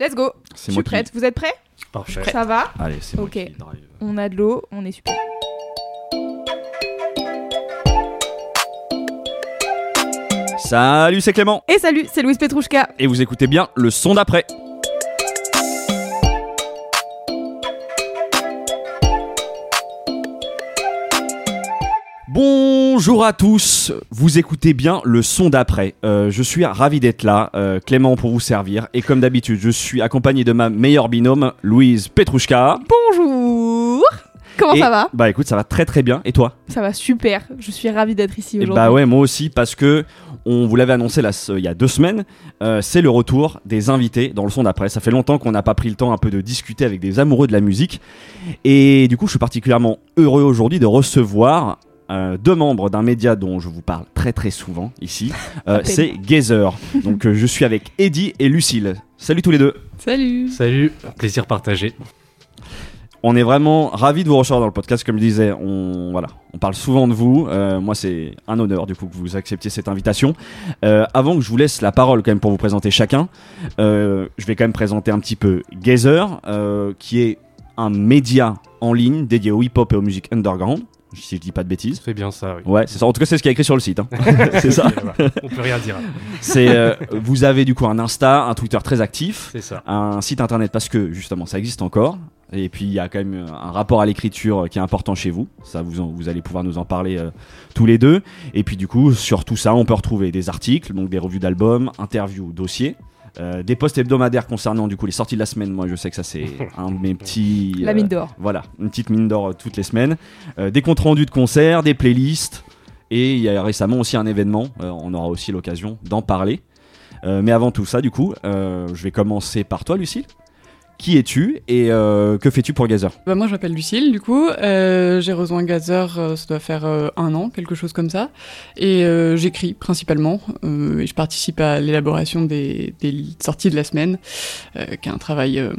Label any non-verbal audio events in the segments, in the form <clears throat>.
Let's go. Je suis qui- prête. Vous êtes prêts? Parfait. Ça va? Allez, c'est moi Ok. qui drive. On a de l'eau, on est super. Salut, c'est Clément. Et salut, c'est Louise Petrouchka. Et vous écoutez bien le son d'après. Bonjour à tous, vous écoutez bien le son d'après. Euh, je suis ravi d'être là, euh, Clément pour vous servir. Et comme d'habitude, je suis accompagné de ma meilleure binôme, Louise Petrouchka. Bonjour. Comment Et- ça va Bah écoute, ça va très très bien. Et toi? Ça va super. Je suis ravie d'être ici Et aujourd'hui. bah ouais, moi aussi, parce que on vous l'avait annoncé là, ce- il y a deux semaines, euh, c'est le retour des invités dans le son d'après. Ça fait longtemps qu'on n'a pas pris le temps un peu de discuter avec des amoureux de la musique. Et du coup, je suis particulièrement heureux aujourd'hui de recevoir euh, deux membres d'un média dont je vous parle très très souvent ici. <laughs> Euh, c'est Gazer. Donc euh, je suis avec Eddie et Lucille. Salut tous les deux. Salut. Salut, plaisir partagé. On est vraiment ravis de vous recevoir dans le podcast. Comme je disais, on, voilà, on parle souvent de vous. Euh, moi, c'est un honneur du coup que vous acceptiez cette invitation. Euh, avant que je vous laisse la parole quand même pour vous présenter chacun, euh, je vais quand même présenter un petit peu Gazer, euh, qui est un média en ligne dédié au hip-hop et aux musiques underground, si je dis pas de bêtises. C'est bien ça, oui. Ouais, c'est ça. En tout cas, c'est ce qu'il y a écrit sur le site. hein. <laughs> c'est ça. On peut rien dire. C'est, euh, vous avez du coup un Insta, un Twitter très actif ça. un site internet parce que justement ça existe encore et puis il y a quand même un rapport à l'écriture qui est important chez vous ça vous en- vous allez pouvoir nous en parler euh, tous les deux et puis du coup sur tout ça on peut retrouver des articles donc des revues d'albums interviews dossiers euh, des posts hebdomadaires concernant du coup les sorties de la semaine. Moi je sais que ça c'est <laughs> un de mes petits La euh, mine d'or. voilà une petite mine d'or euh, toutes les semaines. Euh, des comptes rendus de concerts des playlists. Et il y a récemment aussi un événement. Euh, on aura aussi l'occasion d'en parler. Euh, mais avant tout ça, du coup, euh, je vais commencer par toi, Lucille. Qui es-tu et euh, que fais-tu pour Gazer Bah moi je m'appelle Lucille du coup, Euh, j'ai rejoint Gazer, euh, ça doit faire euh, un an, quelque chose comme ça, et euh, j'écris principalement, euh, et je participe à l'élaboration des, des sorties de la semaine, euh, qui est un travail euh,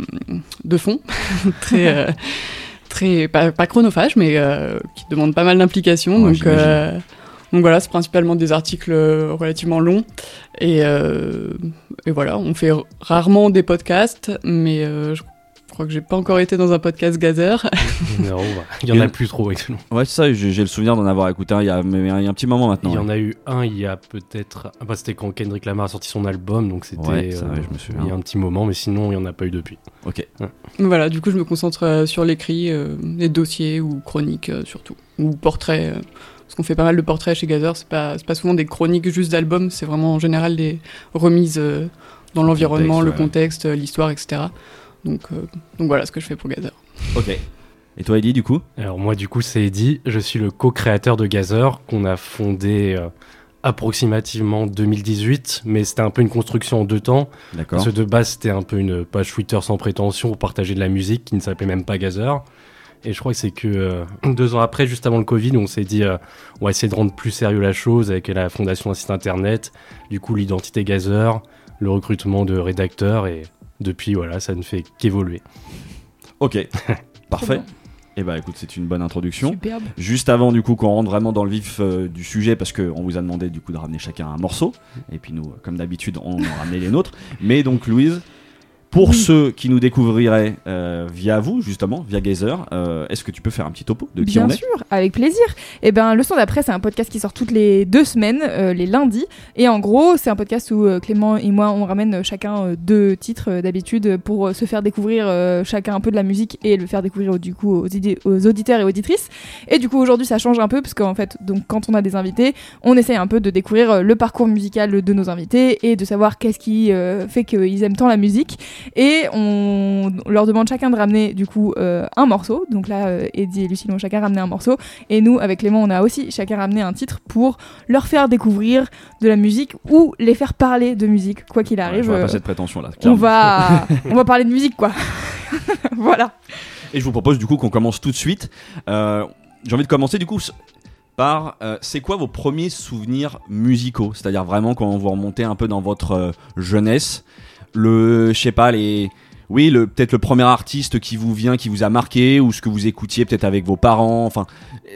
de fond, <laughs> très, euh, <laughs> très pas, pas chronophage, mais euh, qui demande pas mal d'implication, Ouais, donc, donc voilà, c'est principalement des articles euh, relativement longs, et, euh, et voilà, on fait rarement des podcasts, mais euh, je crois que j'ai pas encore été dans un podcast Gazer. <laughs> Non, bah, il y en a plus trop. actuellement. Ouais, c'est ça, j'ai j'ai le souvenir d'en avoir écouté un il y a, mais il y a un petit moment maintenant. Il y en a eu un il y a peut-être. Ah bah, c'était quand Kendrick Lamar a sorti son album, donc c'était. Ouais, ça, euh, ouais, je me souviens. Il y a un petit moment, mais sinon, il n'y en a pas eu depuis. Ok. Voilà, du coup, je me concentre sur l'écrit, euh, les dossiers ou chroniques euh, surtout, ou portraits. Parce qu'on fait pas mal de portraits chez Gazer, c'est pas, pas souvent des chroniques juste d'albums, c'est vraiment en général des remises euh, dans l'environnement, le contexte, euh, l'histoire, etc. Donc, euh, donc voilà ce que je fais pour Gazer. Ok. Et toi, Eddie, du coup? Alors, moi, du coup, c'est Eddie. Je suis le co-créateur de Gazer, qu'on a fondé. euh, approximativement 2018 mais c'était un peu une construction en deux temps D'accord. Parce que de base, c'était un peu une page Twitter sans prétention pour partager de la musique qui ne s'appelait même pas Gazer. Et je crois que c'est que euh, deux ans après, juste avant le Covid, on s'est dit euh, on va essayer de rendre plus sérieux la chose avec la fondation d'un site internet, du coup l'identité Gazer, le recrutement de rédacteurs et depuis voilà, ça ne fait qu'évoluer. Ok. <laughs> Parfait. bien. Et bah écoute, c'est une bonne introduction. Superbe. Juste avant du coup qu'on rentre vraiment dans le vif euh, du sujet parce qu'on vous a demandé du coup de ramener chacun un morceau et puis nous comme d'habitude on a ramené les nôtres mais donc Louise pour Oui. ceux qui nous découvriraient euh, via vous justement via Gazer euh, est-ce que tu peux faire un petit topo de qui Bien on est? sûr, avec plaisir. Et ben, le son d'après, c'est un podcast qui sort toutes les deux semaines, euh, les lundis. Et en gros, c'est un podcast où Clément et moi, on ramène chacun deux titres d'habitude pour se faire découvrir chacun un peu de la musique et le faire découvrir du coup aux, aux auditeurs et auditrices. Et du coup, aujourd'hui, ça change un peu parce qu'en fait, donc quand on a des invités, on essaye un peu de découvrir le parcours musical de nos invités et de savoir qu'est-ce qui fait qu'ils aiment tant la musique. Et on leur demande chacun de ramener du coup euh, un morceau. Donc là, euh, Eddie et Lucille ont chacun ramené un morceau. Et nous, avec Clément, on a aussi chacun ramené un titre pour leur faire découvrir de la musique ou les faire parler de musique, quoi qu'il Ouais, arrive. je vois euh, pas cette prétention là. on va, <laughs> on va parler de musique, quoi. <laughs> voilà. Et je vous propose du coup qu'on commence tout de suite. Euh, J'ai envie de commencer du coup par euh, c'est quoi vos premiers souvenirs musicaux? C'est-à-dire vraiment quand vous remontez un peu dans votre euh, jeunesse, le, je sais pas les, oui, le peut-être le premier artiste qui vous vient, qui vous a marqué, ou ce que vous écoutiez peut-être avec vos parents. Enfin,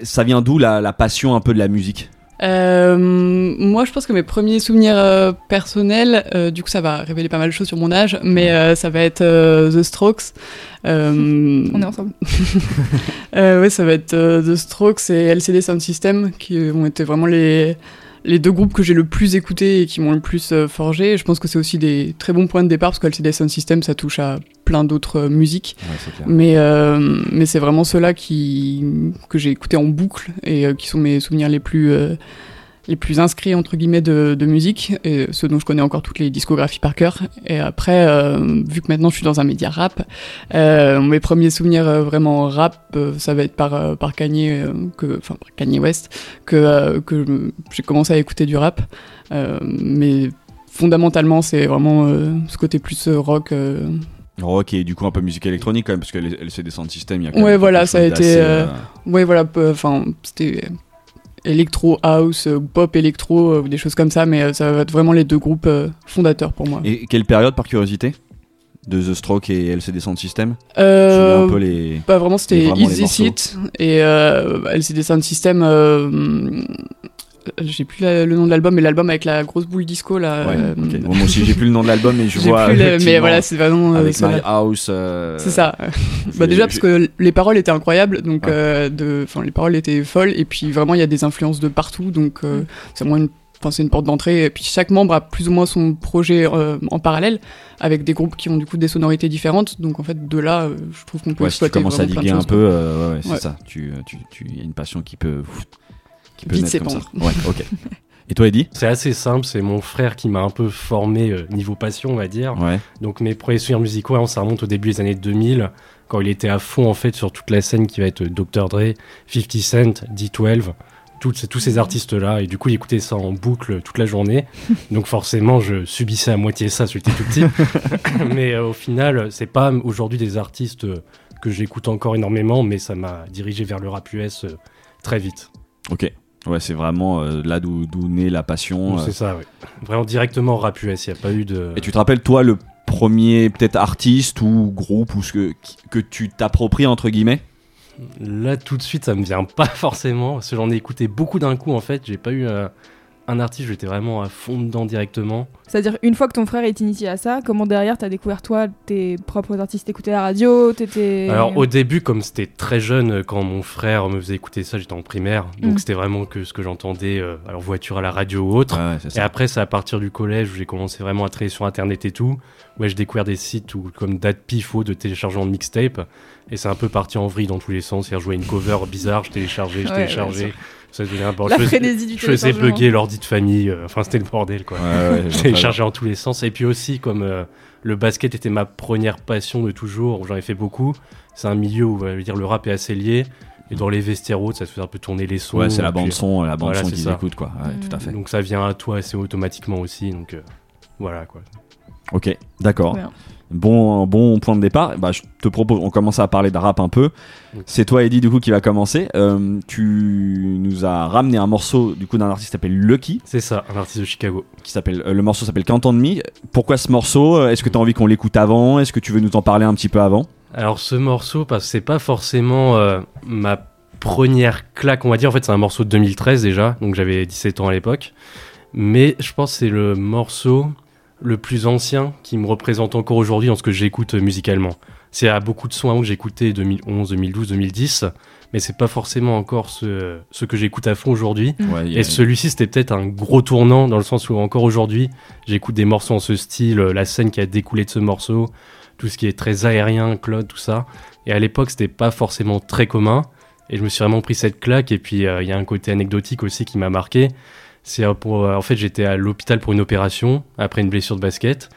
ça vient d'où la, la passion un peu de la musique? Euh, moi, je pense que mes premiers souvenirs euh, personnels, euh, du coup, ça va révéler pas mal de choses sur mon âge, mais euh, ça va être euh, The Strokes. Euh, On est ensemble. <laughs> euh, ouais, ça va être euh, The Strokes et LCD Sound System qui ont été vraiment les les deux groupes que j'ai le plus écoutés et qui m'ont le plus euh, forgé. Je pense que c'est aussi des très bons points de départ parce que LCD Sound System, ça touche à plein d'autres euh, musiques. Mais, euh, mais c'est vraiment ceux-là qui, que j'ai écouté en boucle et qui sont mes souvenirs les plus, les plus inscrits entre guillemets de, de musique et ceux dont je connais encore toutes les discographies par cœur. Et après, euh, vu que maintenant je suis dans un média rap, euh, mes premiers souvenirs euh, vraiment rap, ça va être par, par Kanye, que, enfin par Kanye West, que, que j'ai commencé à écouter du rap. Mais fondamentalement, c'est vraiment ce côté plus rock. Rock et du coup un peu musique électronique quand même parce que LCD Sound System, il y a quand Ouais, même voilà, ça a été, euh, Ouais, voilà, enfin, c'était électro house, euh, pop électro, euh, ou des choses comme ça, mais euh, ça va être vraiment les deux groupes fondateurs pour moi. Et quelle période par curiosité de The Stroke et LCD Sound System? Euh, Je souviens un peu les. Pas vraiment, c'était Easy. Seat et euh, LCD Sound System. euh, j'ai plus la- le nom de l'album, mais l'album avec la grosse boule disco là. Ouais, euh. Bon, <laughs> moi aussi j'ai plus le nom de l'album mais je vois. plus le- mais voilà, c'est vraiment euh, avec. My House. euh, C'est ça. <laughs> Bah déjà parce que les paroles étaient incroyables, donc Ouais. euh, de, enfin les paroles étaient folles et puis vraiment il y a des influences de partout, donc euh, Mm. c'est moins une, enfin c'est une porte d'entrée. Et puis chaque membre a plus ou moins son projet euh, en parallèle avec des groupes qui ont du coup des sonorités différentes. Donc en fait de là, euh, je trouve qu'on peut Ouais, si tu exploiter commences à diguer un peu, euh, ouais, ouais, c'est Ouais. ça. Tu, euh, tu, tu, y a une passion qui peut, qui peut Vite naître comme ça. Ouais, ok. Et toi, Eddie C'est assez simple, c'est mon frère qui m'a un peu formé euh, niveau passion, on va dire. Ouais. Donc mes premiers souvenirs musicaux, hein, ça remonte au début des années 2000, quand il était à fond en fait sur toute la scène qui va être Dr. Dre, 50 Cent, D12, toutes ces- tous ces artistes-là. Et du coup, il écoutait ça en boucle toute la journée. <laughs> Donc forcément, je subissais à moitié ça, j'étais tout petit. <laughs> <laughs> mais euh, au final, c'est pas aujourd'hui des artistes euh, que j'écoute encore énormément, mais ça m'a dirigé vers le rap US euh, très vite. Ok. Ouais, c'est vraiment euh, là d'où naît la passion. Euh. C'est ça, oui. Vraiment directement rap US, il n'y a pas eu de... Et tu te rappelles, toi, le premier peut-être artiste ou groupe ou ce que, que tu t'appropries entre guillemets? Là, tout de suite, ça me vient pas forcément, parce que j'en ai écouté beaucoup d'un coup, en fait. J'ai pas eu euh, un artiste, j'étais vraiment à fond dedans directement. C'est-à-dire, une fois que ton frère est initié à ça, comment derrière t'as découvert toi tes propres artistes T'écoutais la radio T'étais. Alors, au début, comme c'était très jeune, quand mon frère me faisait écouter ça, j'étais en primaire, donc Mm. c'était vraiment que ce que j'entendais, euh, alors voiture à la radio ou autre. Ouais, Et ça. après, c'est à partir du collège où j'ai commencé vraiment à travailler sur internet et tout. Ouais, j'ai découvert des sites où, comme Datpifo de téléchargement de mixtape. Et c'est un peu parti en vrille dans tous les sens. C'est-à-dire, je jouais une cover bizarre, je téléchargeais, je Ouais, téléchargeais. Ça devenait un La je faisais- frénésie du Je faisais bugger l'ordi de famille. euh, Enfin, c'était le bordel, quoi. Ouais, ouais, <laughs> téléchargeais en tous les sens. Et puis aussi, comme euh, le basket était ma première passion de toujours, où j'en ai fait beaucoup, c'est un milieu où je veux dire, le rap est assez lié. Et dans les vestiaires hautes, ça se fait un peu tourner les sons. Ouais, c'est la bande son, la bande voilà, son qu'ils ça. écoutent quoi. Ouais, tout à fait. Donc ça vient à toi assez automatiquement aussi. Donc euh, voilà, quoi. Ok, d'accord. Bon, bon point de départ. Bah, je te propose, on commence à parler de rap un peu. Oui. C'est toi, Eddie, du coup, qui va commencer. Euh, tu nous as ramené un morceau du coup d'un artiste qui s'appelle Lucky, C'est ça, un artiste de Chicago. qui s'appelle euh, le morceau s'appelle Can't On Me. Pourquoi ce morceau? Est-ce que tu as envie qu'on l'écoute avant? Est-ce que tu veux nous en parler un petit peu avant? Alors ce morceau, parce que c'est pas forcément euh, ma première claque, on va dire. En fait, c'est un morceau de 2013 déjà, donc j'avais 17 ans à l'époque. Mais je pense que c'est le morceau le plus ancien qui me représente encore aujourd'hui dans ce que j'écoute musicalement. C'est à beaucoup de sons que j'écoutais 2011, 2012, 2010, mais c'est pas forcément encore ce, ce que j'écoute à fond aujourd'hui. Ouais, a- Et celui-ci, c'était peut-être un gros tournant dans le sens où encore aujourd'hui, j'écoute des morceaux en ce style, la scène qui a découlé de ce morceau, tout ce qui est très aérien, Claude, tout ça. Et à l'époque, c'était pas forcément très commun. Et je me suis vraiment pris cette claque. Et puis, euh, il y a un côté anecdotique aussi qui m'a marqué. C'est euh, pour, euh, en fait, j'étais à l'hôpital pour une opération après une blessure de basket.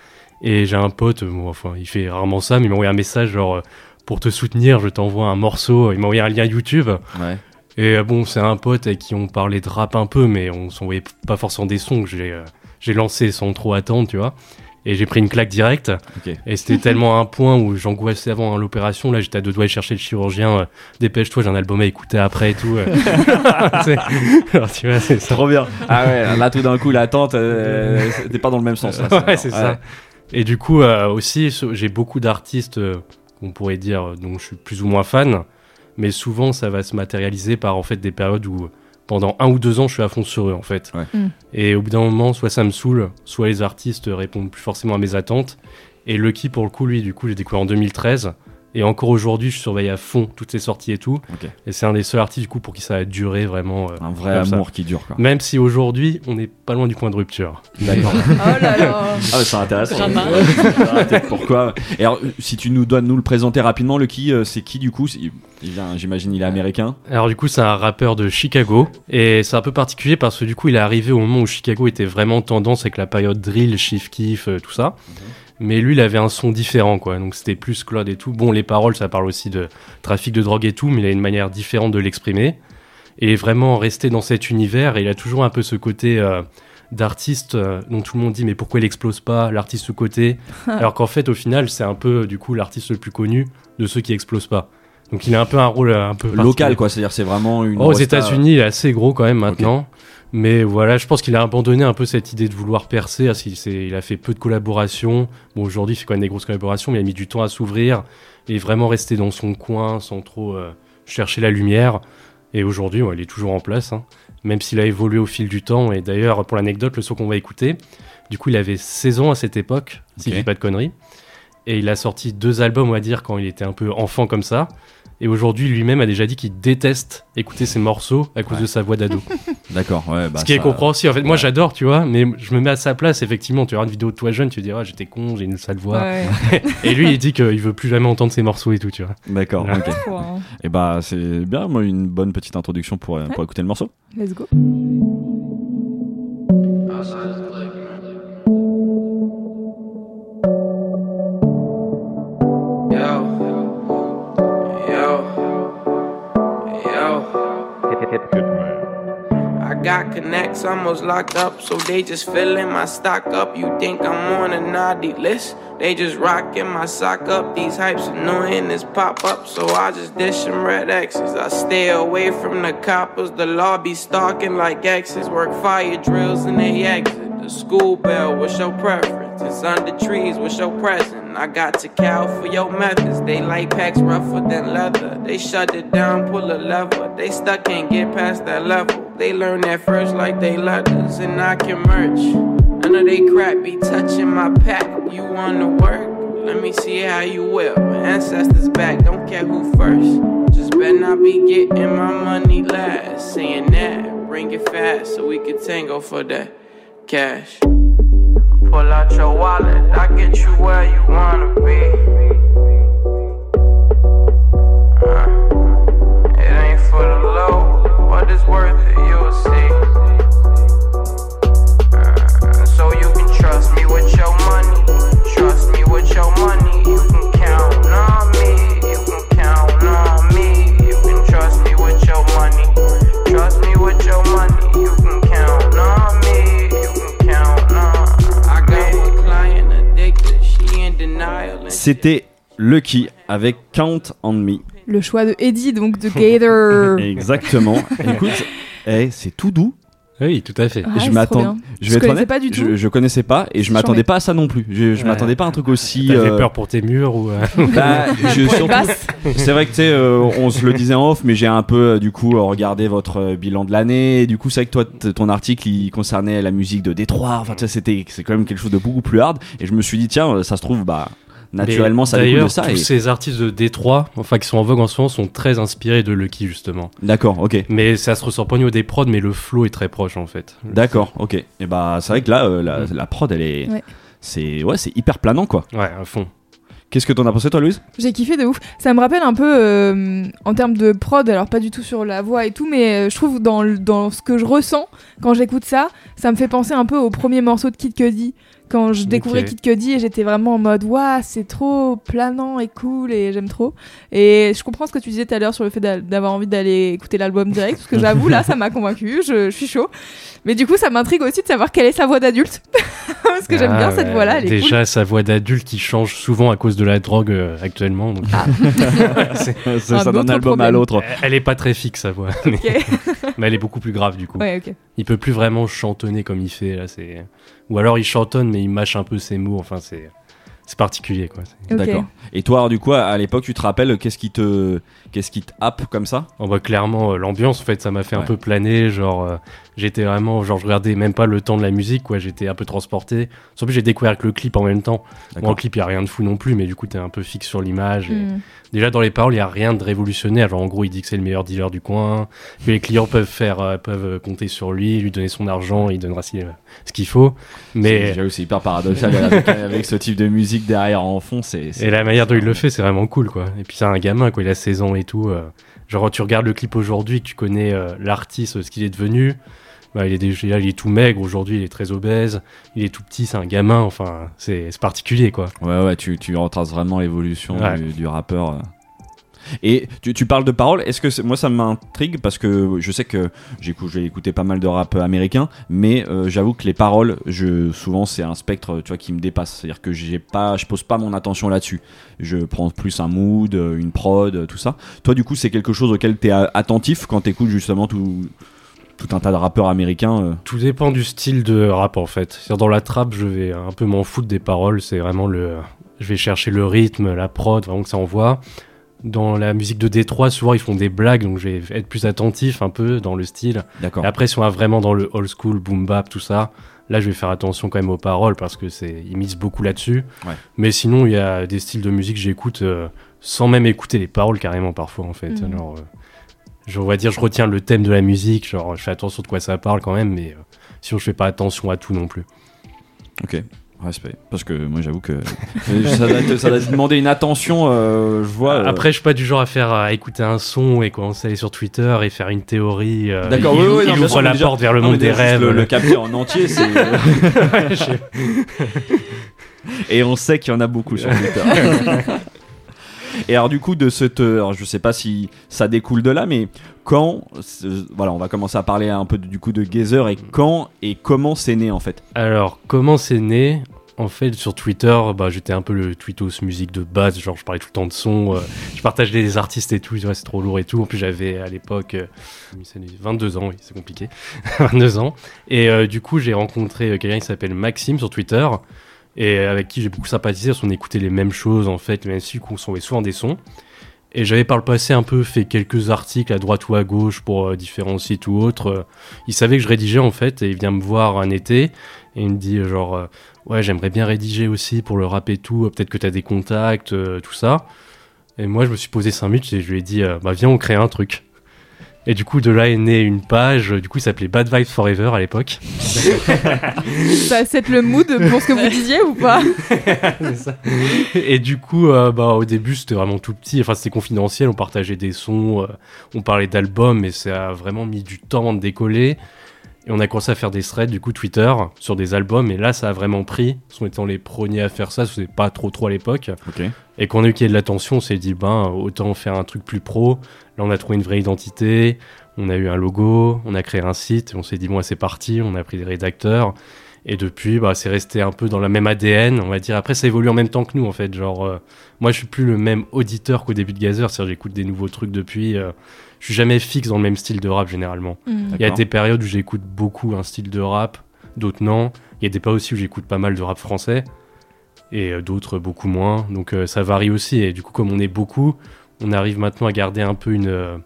Et j'ai un pote, bon, enfin, il fait rarement ça, mais il m'a envoyé un message genre, euh, pour te soutenir, je t'envoie un morceau. Il m'a envoyé un lien YouTube. Ouais. Et euh, bon, c'est un pote avec qui on parlait de rap un peu, mais on s'envoyait pas forcément des sons que j'ai euh, j'ai lancé sans trop attendre, tu vois. Et j'ai pris une claque directe. Et c'était tellement un point où j'angoissais avant l'opération. Là, j'étais à deux doigts de chercher le chirurgien. euh, Dépêche-toi, j'ai un album à écouter après et tout. euh. <laughs> Alors, tu vois, c'est ça. Trop bien. Ah ouais, là tout d'un coup, l'attente, euh, t'es pas dans le même sens. Là, ouais, c'est ça. Et du coup, euh, aussi, j'ai beaucoup d'artistes euh, qu'on pourrait dire dont je suis plus ou moins fan, mais souvent ça va se matérialiser par en fait des périodes où pendant un ou deux ans je suis à fond sur eux en fait. Ouais. Mm. Et au bout d'un moment, soit ça me saoule, soit les artistes répondent plus forcément à mes attentes. Et Lucky pour le coup, lui, du coup, j'ai découvert en 2013. Et encore aujourd'hui, je surveille à fond toutes ses sorties et tout. Ok. Et c'est un des seuls artistes du coup pour qui ça a duré vraiment. euh, Un vrai ça. amour qui dure, quoi. Même si aujourd'hui, on n'est pas loin du point de rupture. D'accord. <laughs> Oh là là. Ah c'est intéressant. Peut-être Pourquoi Et alors, si tu nous dois nous le présenter rapidement, le qui, euh, c'est qui du coup? C'est- il vient, J'imagine, il est américain. Alors du coup, c'est un rappeur de Chicago et c'est un peu particulier parce que du coup, il est arrivé au moment où Chicago était vraiment tendance avec la période drill, chief kiff, euh, tout ça. Mais lui, il avait un son différent, quoi. Donc c'était plus Claude et tout. Bon, les paroles, ça parle aussi de trafic de drogue et tout, mais il a une manière différente de l'exprimer. Et il est vraiment resté dans cet univers et il a toujours un peu ce côté euh, d'artiste euh, dont tout le monde dit mais pourquoi il explose pas l'artiste sous côté? <laughs> Alors qu'en fait au final c'est un peu du coup l'artiste le plus connu de ceux qui explosent pas donc il a un peu un rôle euh, un peu Local, quoi. C'est-à-dire, c'est vraiment une. Oh, aux États-Unis, il est assez gros quand même maintenant. Mais voilà, je pense qu'il a abandonné un peu cette idée de vouloir percer. Il a fait peu de collaborations. Bon, aujourd'hui, il fait quand même des grosses collaborations, mais il a mis du temps à s'ouvrir et vraiment rester dans son coin sans trop euh, chercher la lumière. Et aujourd'hui, ouais, il est toujours en place, hein. même s'il a évolué au fil du temps. Et d'ailleurs, pour l'anecdote, le son qu'on va écouter, du coup, il avait 16 ans à cette époque, si je dis pas de conneries. Et il a sorti deux albums, on va dire, quand il était un peu enfant comme ça. Et aujourd'hui, lui-même a déjà dit qu'il déteste écouter ses morceaux à cause Ouais. de sa voix d'ado. <laughs> D'accord, ouais. Bah, Ce qui est ça- compréhensible. En fait, moi, j'adore, tu vois, mais je me mets à sa place, effectivement. Tu vois une vidéo de toi jeune, tu te dis, ah, j'étais con, j'ai une sale voix. Ouais. <laughs> Et lui, il dit qu'il veut plus jamais entendre ses morceaux et tout, tu vois. D'accord, ok. Hein. Et bah, c'est bien, moi, une bonne petite introduction pour, euh, pour écouter le morceau. Let's go. Yo, I got connects almost locked up, so they just filling my stock up. You think I'm on a naughty list? They just rocking my sock up. These hypes annoying as pop up, so I just dish them red X's. I stay away from the coppers. The law be stalking like X's. Work fire drills and they exit. The school bell, what's your preference? It's under trees, what's your present? I got to cow for your methods. They like packs rougher than leather. They shut it down, pull a lever. They stuck, can't get past that level. They learn that first like they letters, and I can merch. None of they crap be touching my pack. You wanna work? Let me see how you will. Ancestors back, don't care who first. Just better not be getting my money last. Saying that, bring it fast so we can tango for that cash. Pull out your wallet, I get you where you wanna be. Uh, it ain't for the low, what is worth C'était Lucky avec Count on Me. Le choix de Eddie, donc de Gator. <laughs> Exactement. Écoute, eh, c'est tout doux. Oui, tout à fait. Ah, je m'attends. Je Je vais être connaissais honnête, pas du tout. Je, je connaissais pas et je m'attendais pas à ça non plus. Je, je Ouais. m'attendais pas à un truc aussi. T'avais euh, peur pour tes murs ou. euh, bah, <laughs> c'est vrai que tu sais, euh, on se le disait en off, mais j'ai un peu euh, du coup regardé votre euh, bilan de l'année. Et du coup, c'est vrai que toi, ton article, il concernait la musique de Détroit. Enfin, tu sais, c'était, c'est quand même quelque chose de beaucoup plus hard. Et je me suis dit, tiens, ça se trouve, bah, naturellement, Mais ça découle de ça. tous Et... ces artistes de Détroit, enfin qui sont en vogue en ce moment, sont très inspirés de Lucky justement. D'accord, ok. Mais ça se ressort pas au niveau des prods, mais le flow est très proche en fait. D'accord, ok. Et bah, c'est vrai que là, euh, la, Mm. la prod, elle est, Ouais. c'est, ouais, c'est hyper planant, quoi. Ouais, à fond. Qu'est-ce que t'en as pensé, toi, Louise? J'ai kiffé de ouf. Ça me rappelle un peu euh, en termes de prod, alors pas du tout sur la voix et tout, mais euh, je trouve dans, dans ce que je ressens quand j'écoute ça, ça me fait penser un peu au premier morceau de Kid Cudi quand je découvrais Ok. Kid Cudi et j'étais vraiment en mode waouh c'est trop planant et cool et j'aime trop et je comprends ce que tu disais tout à l'heure sur le fait d'a- d'avoir envie d'aller écouter l'album direct parce que <laughs> j'avoue là ça m'a convaincu je, je suis chaud mais du coup ça m'intrigue aussi de savoir quelle est sa voix d'adulte <laughs> parce que j'aime Ah, bien cette voix là elle est Déjà, sa voix d'adulte qui change souvent à cause de la drogue euh, actuellement. donc, Ah. <laughs> c'est- ça Un ça d'un autre album à l'autre. elle est pas très fixe, sa voix. Mais, cool elle est beaucoup plus grave, du coup. ouais ok Il peut plus vraiment chantonner comme il fait, là. c'est Ou alors il chantonne, mais il mâche un peu ses mots. Enfin, c'est. C'est particulier, quoi. D'accord. Et toi, alors, du coup, à à l'époque, tu te rappelles qu'est-ce qui te, qu'est-ce qui te happe comme ça? On voit clairement euh, l'ambiance, en fait, ça m'a fait Ouais. un peu planer. Genre, euh, j'étais vraiment. Genre, je regardais même pas le temps de la musique, quoi. J'étais un peu transporté. Surtout, j'ai découvert que le clip en même temps. Bon, le clip, il y a rien de fou non plus, mais du coup, t'es un peu fixe sur l'image. et- Hmm. Déjà dans les paroles, il y a rien de révolutionnaire. Genre en gros, il dit que c'est le meilleur dealer du coin, que les clients peuvent faire, euh, peuvent compter sur lui, lui donner son argent, il donnera si, euh, ce qu'il faut. C'est- Mais j'avoue, c'est hyper paradoxal avec, <laughs> avec ce type de musique derrière en fond. C'est- et la manière dont il le fait, c'est vraiment cool, quoi. Et puis c'est un gamin, quoi. Il a 16 ans et tout. euh. Genre tu regardes le clip aujourd'hui, que tu connais euh, l'artiste, ce qu'il est devenu. Bah, il est déjà, il est tout maigre. Aujourd'hui, il est très obèse. Il est tout petit, c'est un gamin. Enfin, c'est c'est particulier, quoi. Ouais, ouais, tu, tu retraces vraiment l'évolution Ouais. du, du rappeur. Et tu, tu parles de paroles, est-ce que moi ça m'intrigue parce que je sais que j'ai écouté pas mal de rap américain, mais euh, j'avoue que les paroles, je, souvent c'est un spectre, tu qui me dépasse. C'est-à-dire que pas, je pose pas mon attention là-dessus. Je prends plus un mood, une prod, tout ça. Toi, du coup, c'est quelque chose auquel t'es a- attentif quand t'écoutes justement tout, un tas de rappeurs américains. euh? Tout dépend du style de rap en fait. Dans la trap, je vais un peu m'en foutre des paroles. C'est vraiment le. Je vais chercher le rythme, la prod, vraiment que ça envoie. Dans la musique de Détroit, souvent ils font des blagues, donc je vais être plus attentif un peu dans le style. D'accord. Et après, si on va vraiment dans le old school, boom bap, tout ça, là je vais faire attention quand même aux paroles parce que c'est ils misent beaucoup là-dessus. Ouais. Mais sinon, il y a des styles de musique que j'écoute euh, sans même écouter les paroles carrément parfois en fait. Alors, euh, je on va dire, je retiens le thème de la musique, genre je fais attention de quoi ça parle quand même, mais euh, sinon je fais pas attention à tout non plus. Ok, respect. Parce que moi j'avoue que <laughs> ça doit, te- ça doit te demander une attention, euh, je vois. euh, Après, je suis pas du genre à faire à écouter un son et commencer à aller sur Twitter et faire une théorie. euh, D'accord, il, oui, oui, il non, bien ouvre sûr, la déjà- porte vers le non, monde des rêves. Le, le capter en entier, c'est. <laughs> Je- Et on sait qu'il y en a beaucoup sur Twitter. <laughs> Et alors du coup de cette, alors, je sais pas si ça découle de là, mais quand, euh, voilà, on va commencer à parler un peu du coup de Gazer et quand et comment c'est né en fait. Alors, comment c'est né? En fait, sur Twitter, bah, j'étais un peu le tweetos musique de base, genre je parlais tout le temps de son, euh, je partageais des artistes et tout, ouais, c'est trop lourd et tout. En plus, j'avais à l'époque euh, 22 ans, oui, c'est compliqué, <laughs> 22 ans. Et euh, du coup, j'ai rencontré euh, quelqu'un qui s'appelle Maxime sur Twitter, et avec qui j'ai beaucoup sympathisé, parce qu'on écoutait les mêmes choses en fait, même si on s'envoyait souvent des sons. Et j'avais par le passé un peu fait quelques articles à droite ou à gauche pour euh, différents sites ou autres. Euh, Il savait que je rédigeais en fait, et il vient me voir un été, et il me dit euh, genre, ouais, j'aimerais bien rédiger aussi pour le rap et tout, peut-être que t'as des contacts, tout ça. Et moi, je me suis posé 5 minutes et je lui ai dit, bah viens, on crée un truc. Et du coup, de là est née une page, du coup, il s'appelait Bad Vibes Forever à l'époque. <laughs> ça set le mood pour ce que vous disiez ou pas? <laughs> C'est ça. Et du coup, euh, bah, au début, c'était vraiment tout petit. Enfin, c'était confidentiel. On partageait des sons, euh, on parlait d'albums, mais ça a vraiment mis du temps de décoller. Et on a commencé à faire des threads, du coup, Twitter, sur des albums. Et là, ça a vraiment pris. En étant les premiers à faire ça, c'était pas trop trop à l'époque. Et quand on a eu qu'il y ait de l'attention, on s'est dit, ben, autant faire un truc plus pro. Là, on a trouvé une vraie identité. On a eu un logo, on a créé un site. On s'est dit, bon, c'est parti. On a pris des rédacteurs. Et depuis, bah, c'est resté un peu dans la même ADN, on va dire. Après, ça évolue en même temps que nous, en fait. Genre, euh, moi, je suis plus le même auditeur qu'au début de Gazer. C'est-à-dire, j'écoute des nouveaux trucs depuis. euh, je suis jamais fixe dans le même style de rap, généralement. Il y a des périodes où j'écoute beaucoup un style de rap, d'autres non. Il y a des périodes aussi où j'écoute pas mal de rap français. Et euh, d'autres beaucoup moins. Donc, euh, ça varie aussi. Et du coup, comme on est beaucoup, on arrive maintenant à garder un peu une, euh,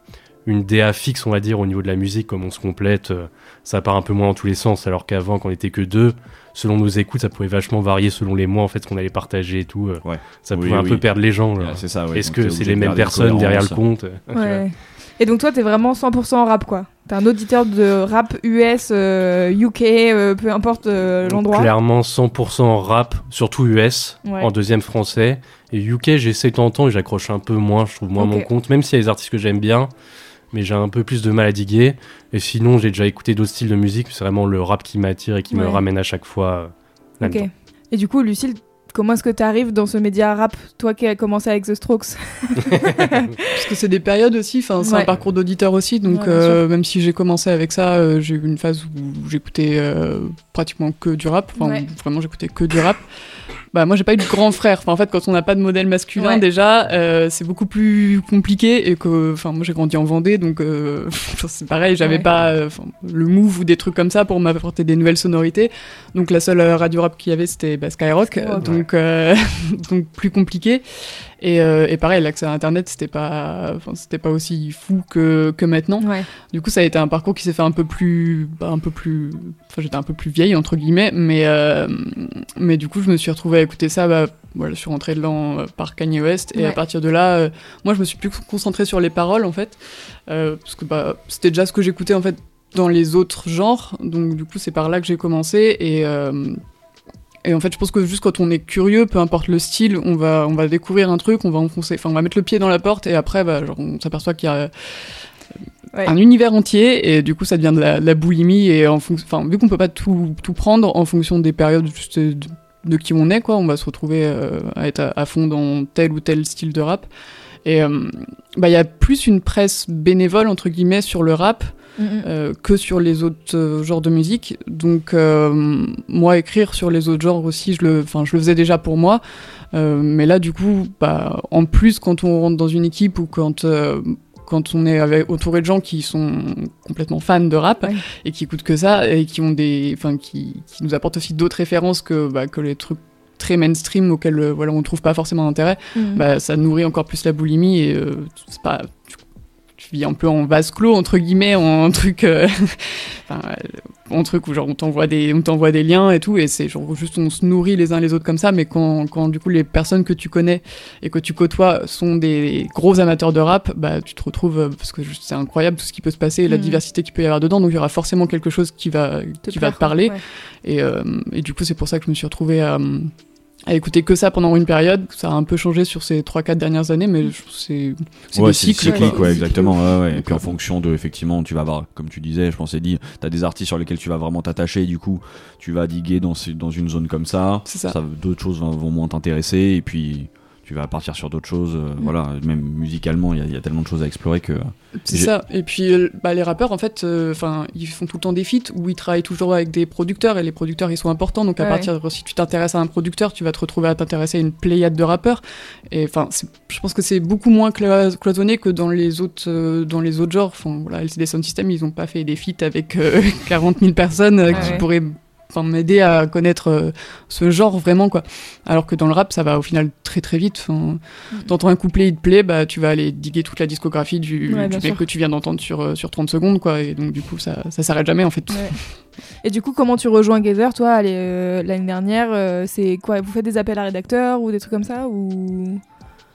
une DA fixe, on va dire, au niveau de la musique, comme on se complète. euh, ça part un peu moins dans tous les sens, alors qu'avant, quand on était que deux, selon nos écoutes, ça pouvait vachement varier selon les mois, en fait, ce qu'on allait partager et tout. euh, Ouais. Ça Oui, pouvait un oui. peu perdre les gens. c'est ça. ouais. Est-ce que c'est les mêmes personnes derrière le compte Ouais. Et donc toi, t'es vraiment 100% rap, quoi. T'es un auditeur de rap US, euh, UK, euh, peu importe euh, l'endroit. Clairement 100% rap, surtout US, Ouais. en deuxième français. Et UK, j'essaie de temps et j'accroche un peu moins, je trouve moins mon compte, même s'il y a des artistes que j'aime bien, mais j'ai un peu plus de mal à diguer. Et sinon, j'ai déjà écouté d'autres styles de musique, c'est vraiment le rap qui m'attire et qui me ramène à chaque fois euh, Ok. Et du coup, Lucille, comment est-ce que tu arrives dans ce média rap, toi qui as commencé avec The Strokes <laughs> Parce que c'est des périodes aussi, enfin, c'est Ouais. un parcours d'auditeur aussi, donc Ouais, euh, même si j'ai commencé avec ça, euh, j'ai eu une phase où j'écoutais euh, pratiquement que du rap, enfin Ouais. vraiment j'écoutais que du rap. Bah moi j'ai pas eu de grand frère, enfin en fait quand on n'a pas de modèle masculin Ouais. déjà, euh, c'est beaucoup plus compliqué et que, enfin moi j'ai grandi en Vendée, donc euh, <laughs> c'est pareil, j'avais Ouais. pas euh, le move ou des trucs comme ça pour m'apporter des nouvelles sonorités, donc la seule euh, radio rap qu'il y avait c'était bah, Skyrock, Skyrock, donc euh, <laughs> donc plus compliqué. Et, euh, et pareil, l'accès à Internet, c'était pas, enfin, c'était pas aussi fou que, que maintenant. Ouais. Du coup, ça a été un parcours qui s'est fait un peu plus, bah, un peu plus, enfin, j'étais un peu plus vieille entre guillemets, mais euh, mais du coup, je me suis retrouvée à écouter ça. Bah, voilà, je suis rentrée dedans euh, par Kanye West, et Ouais. à partir de là, euh, moi, je me suis plus concentrée sur les paroles en fait, parce que bah, c'était déjà ce que j'écoutais en fait dans les autres genres. Donc du coup, c'est par là que j'ai commencé et et en fait, je pense que juste quand on est curieux, peu importe le style, on va, on va découvrir un truc, on va enfoncer, enfin, on va mettre le pied dans la porte et après, bah, genre, on s'aperçoit qu'il y a Ouais. un univers entier et du coup, ça devient de la, de la boulimie et en enfin, vu qu'on peut pas tout, tout prendre en fonction des périodes juste de, de qui on est, quoi, on va se retrouver euh, à être à, à fond dans tel ou tel style de rap. Et euh, bah, il y a plus une presse bénévole entre guillemets sur le rap. Euh, que sur les autres euh, genres de musique. Donc euh, moi écrire sur les autres genres aussi, je le, je le faisais déjà pour moi. Mais là du coup, bah, en plus quand on rentre dans une équipe ou quand quand on est avec, entouré de gens qui sont complètement fans de rap Ouais. et qui écoutent que ça et qui ont des, enfin qui, qui nous apportent aussi d'autres références que bah, que les trucs très mainstream auxquels euh, voilà on trouve pas forcément d'intérêt bah, ça nourrit encore plus la boulimie et euh, c'est pas vis un peu en vase clos entre guillemets en truc euh, <laughs> enfin, euh, en truc où genre on t'envoie des on t'envoie des liens et tout et c'est genre juste on se nourrit les uns les autres comme ça mais quand, quand du coup les personnes que tu connais et que tu côtoies sont des gros amateurs de rap bah tu te retrouves euh, parce que c'est incroyable tout ce qui peut se passer et la Mhm. diversité qu'il peut y avoir dedans donc il y aura forcément quelque chose qui va qui va te parler ouais. et, euh, et du coup, c'est pour ça que je me suis retrouvée à, à écouter que ça pendant une période. Ça a un peu changé sur ces 3-4 dernières années, mais je- c'est c'est Ouais, des c'est cycles. cyclique, ouais, exactement. ouais, ouais. Et puis en fonction de, effectivement, tu vas avoir, comme tu disais, je pensais dit, t'as des artistes sur lesquels tu vas vraiment t'attacher, et du coup, tu vas diguer dans, une zone comme ça. C'est ça. D'autres choses vont, vont moins t'intéresser, et puis tu vas partir sur d'autres choses. euh, Mm. Voilà, même musicalement, il y, a- il y a tellement de choses à explorer que. C'est J'ai- ça. Et puis, euh, bah, les rappeurs, en fait, euh, enfin, ils font tout le temps des feats où ils travaillent toujours avec des producteurs et les producteurs, ils sont importants. Donc, à Ouais. partir si tu t'intéresses à un producteur, tu vas te retrouver à t'intéresser à une pléiade de rappeurs. Et enfin, c'est- je pense que c'est beaucoup moins clois- cloisonné que dans les autres, euh, dans les autres genres. Enfin, voilà, LCD Sound System, ils ont pas fait des feats avec euh, <laughs> 40 000 personnes euh, Ouais, qui pourraient enfin, m'aider à connaître euh, ce genre vraiment quoi. Alors que dans le rap, ça va au final très très vite. Enfin, T'entends un couplet, il te plaît, bah tu vas aller diguer toute la discographie du, Ouais, du mec que tu viens d'entendre sur, euh, sur 30 secondes quoi. Et donc du coup, ça, ça s'arrête jamais en fait. Ouais. Et du coup, comment tu rejoins Gather, toi, euh, l'année dernière euh, C'est quoi Vous faites des appels à rédacteurs ou des trucs comme ça ou...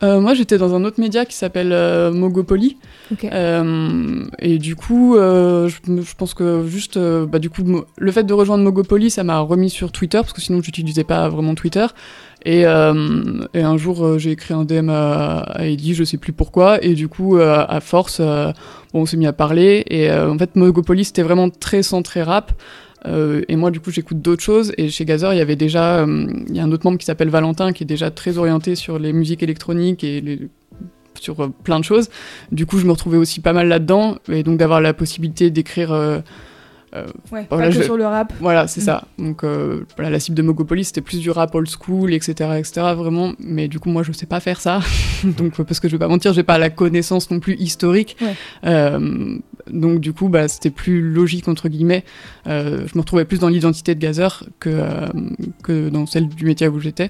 Euh, moi, j'étais dans un autre média qui s'appelle euh, Mogopoly. Ok. Euh, et du coup, euh, je, je pense que juste, euh, bah, du coup, le fait de rejoindre Mogopoly, ça m'a remis sur Twitter, parce que sinon, j'utilisais pas vraiment Twitter. Et, euh, et un jour, j'ai écrit un DM à, à Eddie, je sais plus pourquoi, et du coup, euh, à force, euh, bon, on s'est mis à parler. Et euh, en fait, Mogopoly, c'était vraiment très centré rap. Euh, et moi, du coup, j'écoute d'autres choses. Et chez Gazer, il y avait déjà, euh, il y a un autre membre qui s'appelle Valentin, qui est déjà très orienté sur les musiques électroniques et sur euh, plein de choses. Du coup, je me retrouvais aussi pas mal là-dedans. Et donc, d'avoir la possibilité d'écrire. Euh, Ouais, Voilà, pas que je- sur le rap. voilà, c'est Mm. ça. Donc, euh, voilà, la cible de Mogopoly, c'était plus du rap old school, etc., etc., vraiment. Mais du coup, moi, je sais pas faire ça. <laughs> donc, euh, parce que je vais pas mentir, j'ai pas la connaissance non plus historique. Ouais. Euh, donc, du coup, bah, c'était plus logique, entre guillemets. Euh, je me retrouvais plus dans l'identité de Gazer que, euh, que dans celle du métier où j'étais.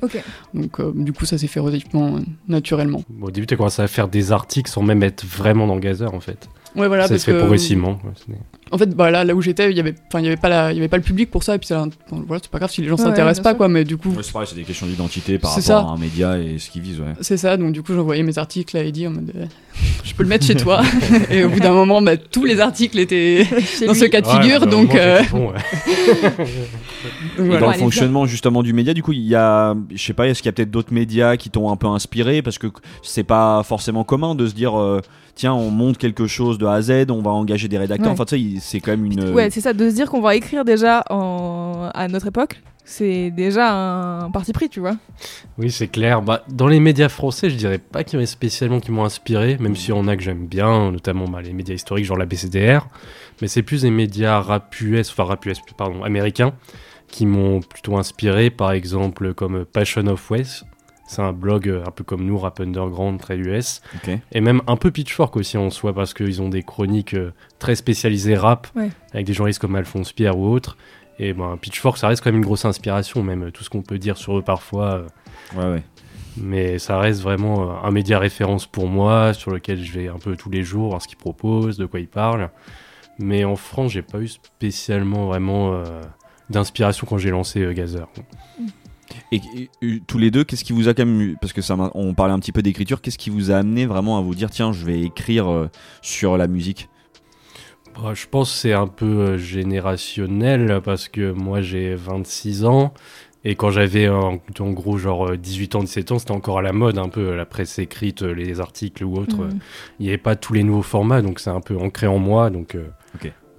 Donc, euh, du coup, ça s'est fait relativement naturellement. Bon, au début, tu as commencé à faire des articles sans même être vraiment dans Gazer, en fait. Ouais, voilà, ça parce se fait que- progressivement. ouais, En fait, bah, là, là où j'étais, il y avait, enfin, il y avait pas la, il y avait pas le public pour ça, et puis ça, bon, voilà, c'est pas grave si les gens Ouais, s'intéressent pas, sûr. quoi, mais du coup, Ouais, c'est pareil, c'est des questions d'identité par rapport ça. à un média et ce qu'ils visent, ouais. c'est ça. Donc du coup, j'envoyais mes articles à Eddie en mode, euh, <laughs> je peux le mettre chez toi. <laughs> et au bout d'un moment, bah, tous les articles étaient <laughs> dans lui. ce cas de figure, bah, donc, euh, bon, voilà. dans le fonctionnement justement du média, du coup, il y a, je sais pas, est-ce qu'il y a peut-être d'autres médias qui t'ont un peu inspiré? Parce que c'est pas forcément commun de se dire, euh, tiens, on monte quelque chose de A à Z, on va engager des rédacteurs. Ouais. Enfin, tu sais, c'est quand même une. Ouais, c'est ça, de se dire qu'on va écrire déjà en... à notre époque, c'est déjà un parti pris, tu vois. Oui, c'est clair. Bah, dans les médias français, je dirais pas qu'il y en a spécialement qui m'ont inspiré, même s'il y en a que j'aime bien, notamment bah, les médias historiques, genre la BCDR. Mais c'est plus des médias rap US, enfin rap US, pardon, américains, qui m'ont plutôt inspiré, par exemple, comme Passion of West. C'est un blog euh, un peu comme nous, rap underground, très US. Et même un peu Pitchfork aussi en soi, parce qu'ils ont des chroniques euh, très spécialisées rap, Ouais. avec des journalistes comme Alphonse Pierre ou autres. Et ben, Pitchfork, ça reste quand même une grosse inspiration, même euh, tout ce qu'on peut dire sur eux parfois. Ouais, ouais. mais ça reste vraiment un média référence pour moi, sur lequel je vais un peu tous les jours voir ce qu'ils proposent, de quoi ils parlent. Mais en France, j'ai pas eu spécialement vraiment euh, d'inspiration quand j'ai lancé euh, Gazer. Et, et, euh, tous les deux, qu'est-ce qui vous a quand même parce que ça, m'a- on parlait un petit peu d'écriture, qu'est-ce qui vous a amené vraiment à vous dire tiens, je vais écrire euh, sur la musique? Bah, je pense que c'est un peu euh, générationnel parce que moi j'ai 26 ans et quand j'avais en, en gros genre euh, 18 ans, 17 ans, c'était encore à la mode un peu la presse écrite, euh, les articles ou autres. Mm. Il n'y avait pas tous les nouveaux formats donc c'est un peu ancré en moi donc euh,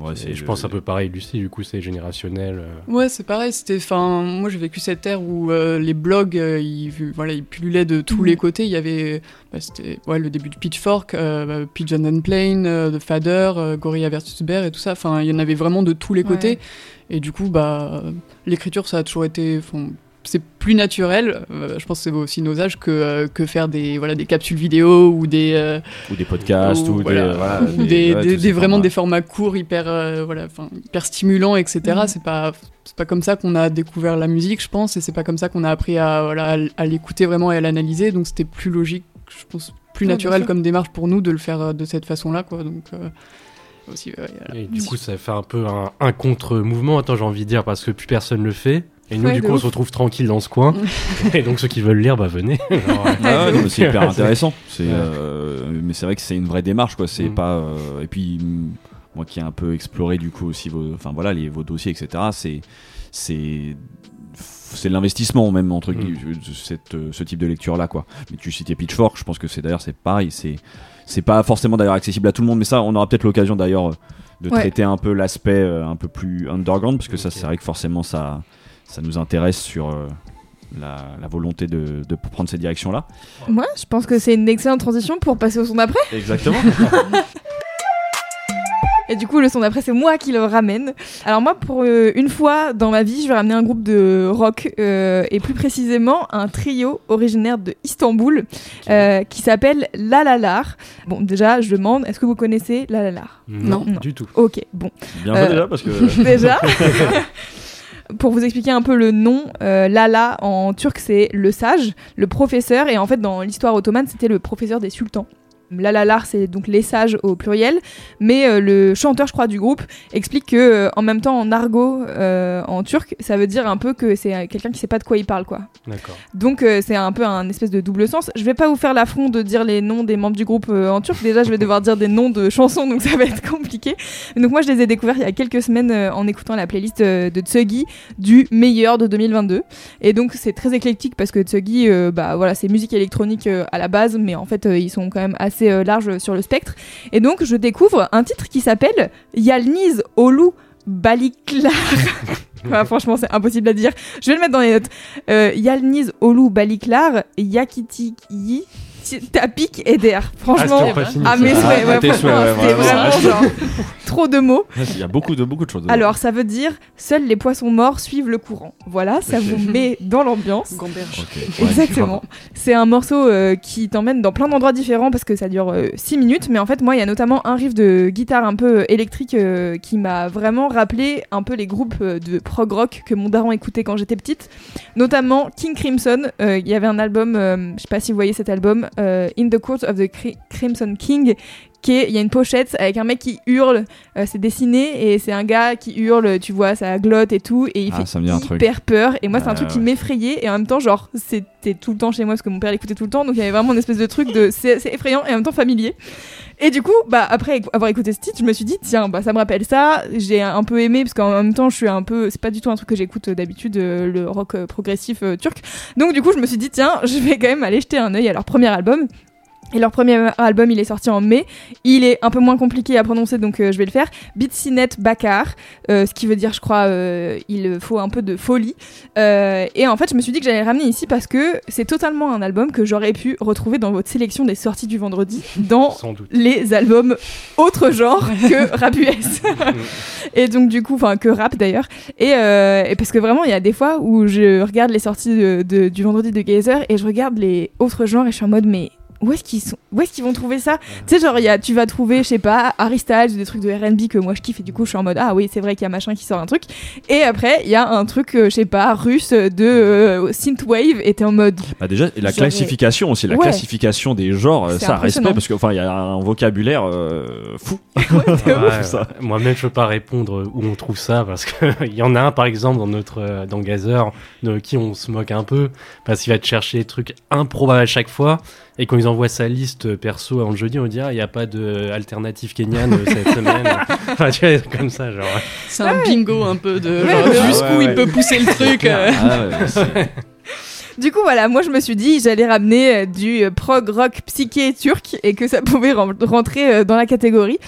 Ouais, je pense un peu pareil Lucie du coup c'est générationnel. euh. Ouais, c'est pareil. C'était, enfin, moi j'ai vécu cette ère où euh, les blogs, euh, ils, voilà, ils pullulaient de tous Mhm. les côtés. Il y avait, bah, c'était, ouais, le début de Pitchfork, euh, bah, Pigeon and Plane, euh, The Fader, euh, Gorilla versus Bear et tout ça. Enfin, il y en avait vraiment de tous les Ouais. côtés. Et du coup, bah, l'écriture, ça a toujours été, c'est plus naturel. euh, je pense que c'est aussi nos âges que euh, que faire des, voilà, des capsules vidéo ou des euh, ou des podcasts ou, ou, voilà, des, voilà, ou <laughs> des, ouais, des- tous des- ces vraiment formats. des formats courts hyper euh, voilà hyper stimulants etc Mhm. c'est pas c'est pas comme ça qu'on a découvert la musique je pense et c'est pas comme ça qu'on a appris à voilà à, l'écouter vraiment et à l'analyser donc c'était plus logique je pense plus Ouais, naturel comme démarche pour nous de le faire de cette façon là quoi donc euh, aussi ouais. Et du coup, ça fait un peu un, un contre-mouvement, attends, j'ai envie de dire, parce que plus personne le fait. Et nous, Ouais, du coup, on se retrouve tranquille dans ce coin. <laughs> et donc, ceux qui veulent lire, bah venez. Ah c'est hyper <laughs> intéressant. C'est, euh, mais c'est vrai que c'est une vraie démarche, quoi. C'est Mm. pas. euh, et puis mm, moi qui ai un peu exploré du coup aussi vos, enfin voilà, les, vos dossiers, etc. C'est, c'est, l'investissement même entre Mm. guillemets, cette, euh, ce type de lecture là, quoi. Mais tu citais Pitchfork, je pense que c'est d'ailleurs c'est pareil. C'est, c'est pas forcément d'ailleurs accessible à tout le monde, mais ça, on aura peut-être l'occasion d'ailleurs de Ouais. traiter un peu l'aspect un peu plus underground, parce que ça, c'est vrai que forcément ça, ça nous intéresse sur. euh, la, la volonté de, de prendre cette direction-là. Moi, je pense que c'est une excellente transition pour passer au son d'après. Exactement. <laughs> Et du coup, le son d'après, c'est moi qui le ramène. Alors moi, pour euh, une fois dans ma vie, je vais ramener un groupe de rock, euh, et plus précisément un trio originaire de Istanbul, euh, qui s'appelle La La Lar. Bon, déjà, je demande, est-ce que vous connaissez La La Lar non, Non. du tout. Ok, bon. Bien Euh, déjà parce que <laughs> déjà. <laughs> Pour vous expliquer un peu le nom, euh, Lala en turc c'est le sage, le professeur, et en fait dans l'histoire ottomane c'était le professeur des sultans. Lalalar c'est donc les sages au pluriel, mais euh, le chanteur je crois du groupe explique que euh, en même temps en argot euh, en turc ça veut dire un peu que c'est quelqu'un qui sait pas de quoi il parle quoi. D'accord. Donc c'est un peu un espèce de double sens. Je vais pas vous faire l'affront de dire les noms des membres du groupe en turc. Déjà, je vais devoir dire des noms de chansons, donc ça va être compliqué. Donc moi, je les ai découverts il y a quelques semaines en écoutant la playlist de Tsugi du meilleur de 2022. Et donc c'est très éclectique parce que Tsugi, euh, bah voilà, c'est musique électronique euh, à la base, mais en fait euh, ils sont quand même assez euh, larges sur le spectre. Et donc je découvre un titre qui s'appelle Yalniz Olu Baliklar. <laughs> Franchement, c'est impossible à dire. Je vais le mettre dans les notes. Euh, Yalniz Olu Baliklar, Yakiti Tapik Eder. Ah, Franchement. Ah, mais Ah, c'est vraiment. genre trop de mots. <laughs> il y a beaucoup de beaucoup de choses. dedans. Alors, ça veut dire seuls les poissons morts suivent le courant. Voilà, ça vous met dans l'ambiance. Exactement. C'est un morceau euh, qui t'emmène dans plein d'endroits différents parce que ça dure 6 minutes. Mais en fait, moi, il y a notamment un riff de guitare un peu euh, électrique euh, qui m'a vraiment rappelé un peu les groupes euh, de prog rock que mon daron écoutait quand j'étais petite. Notamment King Crimson. Euh, Il y avait un album, euh, je sais pas si vous voyez cet album, euh, In the Court of the Cri- Crimson King. Qui est- il y a une pochette avec un mec qui hurle, euh, c'est dessiné et c'est un gars qui hurle, tu vois, ça glotte et tout, et il Ah, fait truc. hyper peur. Et moi, c'est un truc qui m'effrayait et en même temps, genre, c'était tout le temps chez moi parce que mon père l'écoutait tout le temps, donc il y avait vraiment une espèce de truc de c'est effrayant et en même temps familier. Et du coup, bah après avoir écouté ce titre, je me suis dit tiens, bah ça me rappelle ça. J'ai un peu aimé parce qu'en même temps, je suis un peu, c'est pas du tout un truc que j'écoute euh, d'habitude, euh, le rock euh, progressif turc. Donc du coup, je me suis dit tiens, je vais quand même aller jeter un œil à leur premier album. Et leur premier album, il est sorti en mai. Il est un peu moins compliqué à prononcer, donc euh, je vais le faire. Bitsinet Bakar, euh, ce qui veut dire, je crois, euh, il faut un peu de folie. Euh, et en fait, je me suis dit que j'allais le ramener ici parce que c'est totalement un album que j'aurais pu retrouver dans votre sélection des sorties du vendredi, dans <laughs> Sans doute. les albums autre genre <laughs> que rap US. <laughs> et donc du coup, enfin que rap d'ailleurs. Et, euh, et parce que vraiment, il y a des fois où je regarde les sorties de- de- du vendredi de Gazer et je regarde les autres genres et je suis en mode mais où est-ce qu'ils sont où est-ce qu'ils vont trouver ça? Tu sais genre il y a tu vas trouver je sais pas Harry Styles des trucs de R&B que moi je kiffe et du coup je suis en mode ah oui c'est vrai qu'il y a machin qui sort un truc et après il y a un truc euh, je sais pas russe de euh, synthwave et t'es en mode Bah déjà, la classification aussi, la Ouais. classification des genres, ça respect parce que enfin il y a un vocabulaire euh, fou. <laughs> Ouais. Moi-même, je peux pas répondre où on trouve ça parce qu'il <laughs> y en a un, par exemple, dans notre euh, dans Gazer, de qui on se moque un peu parce qu'il va te chercher des trucs improbables à chaque fois. Et quand ils envoient sa liste perso avant le jeudi, on dit ah, il n'y a pas d'alternative kenyane euh, cette semaine. <laughs> enfin, tu vois, comme ça, genre. C'est un bingo un peu de Ouais, jusqu'où ouais, il peut pousser le truc. euh. Ah <laughs> Du coup, voilà, moi je me suis dit j'allais ramener euh, du prog rock psyché turc et que ça <laughs> pouvait ren- rentrer euh, dans la catégorie.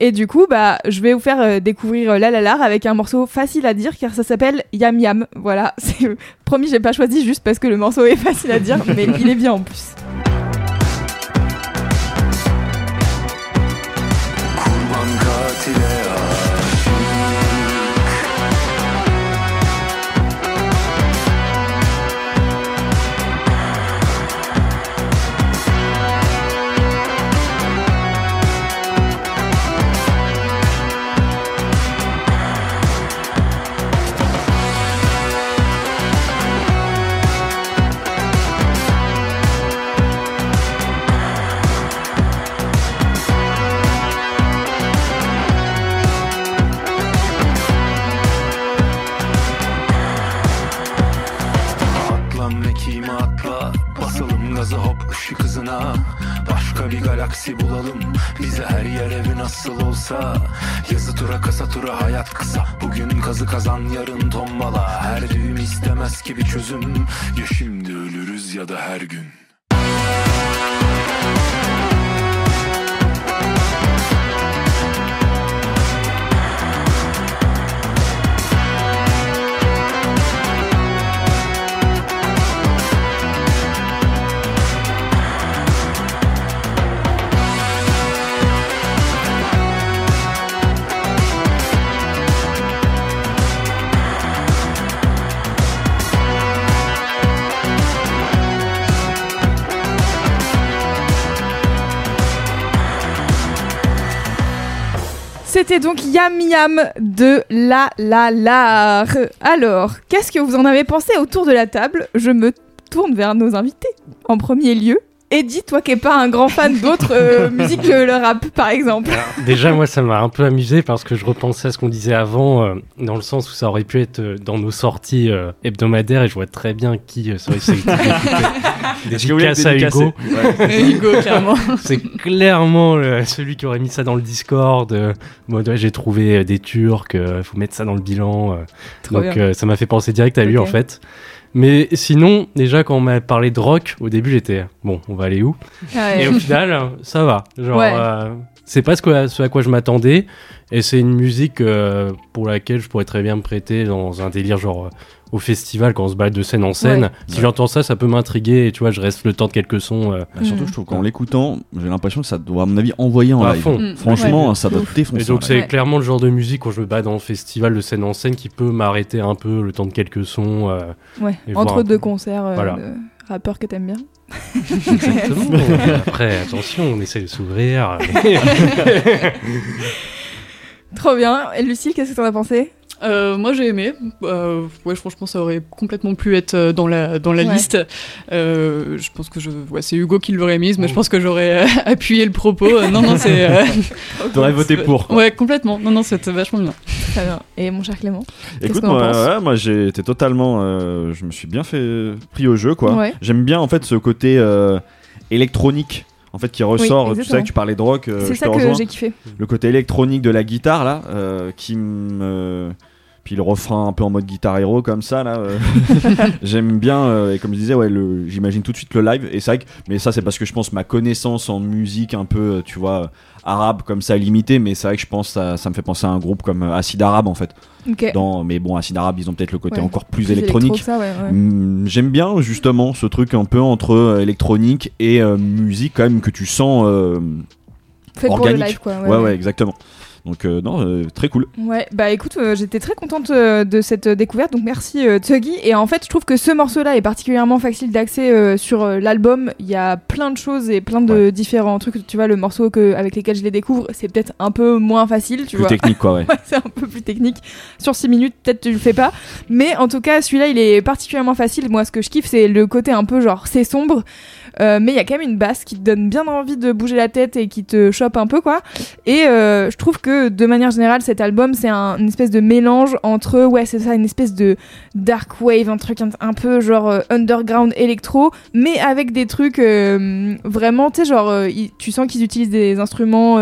Et du coup, bah, je vais vous faire euh, découvrir euh, La La La avec un morceau facile à dire car ça s'appelle Yam Yam. Voilà, c'est promis, j'ai pas choisi juste parce que le morceau est facile à dire, mais il est bien en plus. Nasıl olsa. Yazı tura kasa tura hayat kısa. Bugün kazı kazan yarın tombala. Her düğüm istemez ki bir çözüm. Ya şimdi ölürüz ya da her gün C'était donc Yam Yam de La La La. Alors, qu'est-ce que vous en avez pensé autour de la table? Je me tourne vers nos invités en premier lieu. Eddie, toi qui n'es pas un grand fan d'autres euh, <laughs> musiques que le rap, par exemple. Alors, déjà, moi, ça m'a un peu amusé parce que je repensais à ce qu'on disait avant, euh, dans le sens où ça aurait pu être euh, dans nos sorties euh, hebdomadaires et je vois très bien qui serait <laughs> Dédicace à Hugo. Ouais. Hugo, clairement. C'est clairement euh, celui qui aurait mis ça dans le Discord. Euh, mode, ouais, j'ai trouvé euh, des Turcs, il faut mettre ça dans le bilan. euh. Donc euh, ça m'a fait penser direct à lui en fait. Mais sinon, déjà quand on m'a parlé de rock, au début j'étais bon, on va aller où? Ouais. Et au final, ça va. Genre, Ouais. euh, c'est pas ce, à quoi je m'attendais. Et c'est une musique euh, pour laquelle je pourrais très bien me prêter dans un délire genre au festival quand on se balade de scène en scène. Ouais. Si j'entends ça, ça peut m'intriguer et tu vois, je reste le temps de quelques sons. euh, Bah, surtout, Mm. je trouve qu'en l'écoutant, j'ai l'impression que ça doit, à mon avis, envoyer en à live. fond. Mm. Franchement, Ouais. ça doit Ouf. défoncer. Et donc c'est clairement le genre de musique quand je me bats dans le festival de scène en scène qui peut m'arrêter un peu le temps de quelques sons. euh, entre deux peu. concerts euh, Voilà. de rappeurs que t'aimes bien. Exactement. <laughs> Après, attention, on essaie de s'ouvrir. <laughs> Trop bien. Et Lucille, qu'est-ce que t'en as pensé? Euh, moi j'ai aimé. Euh, ouais, franchement, ça aurait complètement pu être euh, dans la, dans la Ouais. liste. Euh, je pense que je, ouais, c'est Hugo qui l'aurait mise, mais je pense que j'aurais euh, <laughs> appuyé le propos. Euh, non, non, c'est. euh, <laughs> T'aurais voté <laughs> pour. quoi. ouais, complètement. Non, non, c'était vachement bien. Très bien. Et mon cher Clément Écoute, moi, ouais, moi j'ai été totalement. euh, je me suis bien fait pris au jeu, quoi. Ouais. J'aime bien en fait ce côté euh, électronique. En fait, qui ressort, tu sais exactement. que tu parlais de rock, euh, C'est ça te que j'ai kiffé. Le côté électronique de la guitare, là, euh, qui me Puis le refrain un peu en mode guitare héros comme ça là. euh, <laughs> J'aime bien euh, et comme je disais ouais le j'imagine tout de suite le live et c'est vrai que mais ça c'est parce que je pense ma connaissance en musique un peu euh, tu vois arabe comme ça limitée mais c'est vrai que je pense ça, ça me fait penser à un groupe comme Acid Arabe en fait. Dans mais bon Acid Arabe ils ont peut-être le côté Ouais. encore plus, Plus électronique. ouais, ouais. Mm, J'aime bien justement ce truc un peu entre électronique et euh, musique quand même que tu sens Fait pour le organique. live, quoi. ouais, ouais exactement. Donc euh, non euh, très cool. Ouais, bah écoute, euh, j'étais très contente de cette découverte, donc merci Tuggy. Et en fait, je trouve que ce morceau-là est particulièrement facile d'accès sur l'album. Il y a plein de choses et plein de différents trucs. Tu vois, le morceau que, avec lesquels je les découvre, c'est peut-être un peu moins facile, tu plus vois. technique quoi ouais. <laughs> Ouais, c'est un peu plus technique. Sur 6 minutes, peut-être tu le fais pas. Mais en tout cas, celui-là, il est particulièrement facile. Moi, ce que je kiffe, c'est le côté un peu genre, c'est sombre. Euh, mais il y a quand même une basse qui te donne bien envie de bouger la tête et qui te chope un peu, quoi. Et euh, je trouve que de manière générale, cet album, c'est un, une espèce de mélange entre, ouais, c'est ça, une espèce de dark wave, un truc un, un peu genre euh, underground électro, mais avec des trucs vraiment, tu sais, genre, tu sens qu'ils utilisent des instruments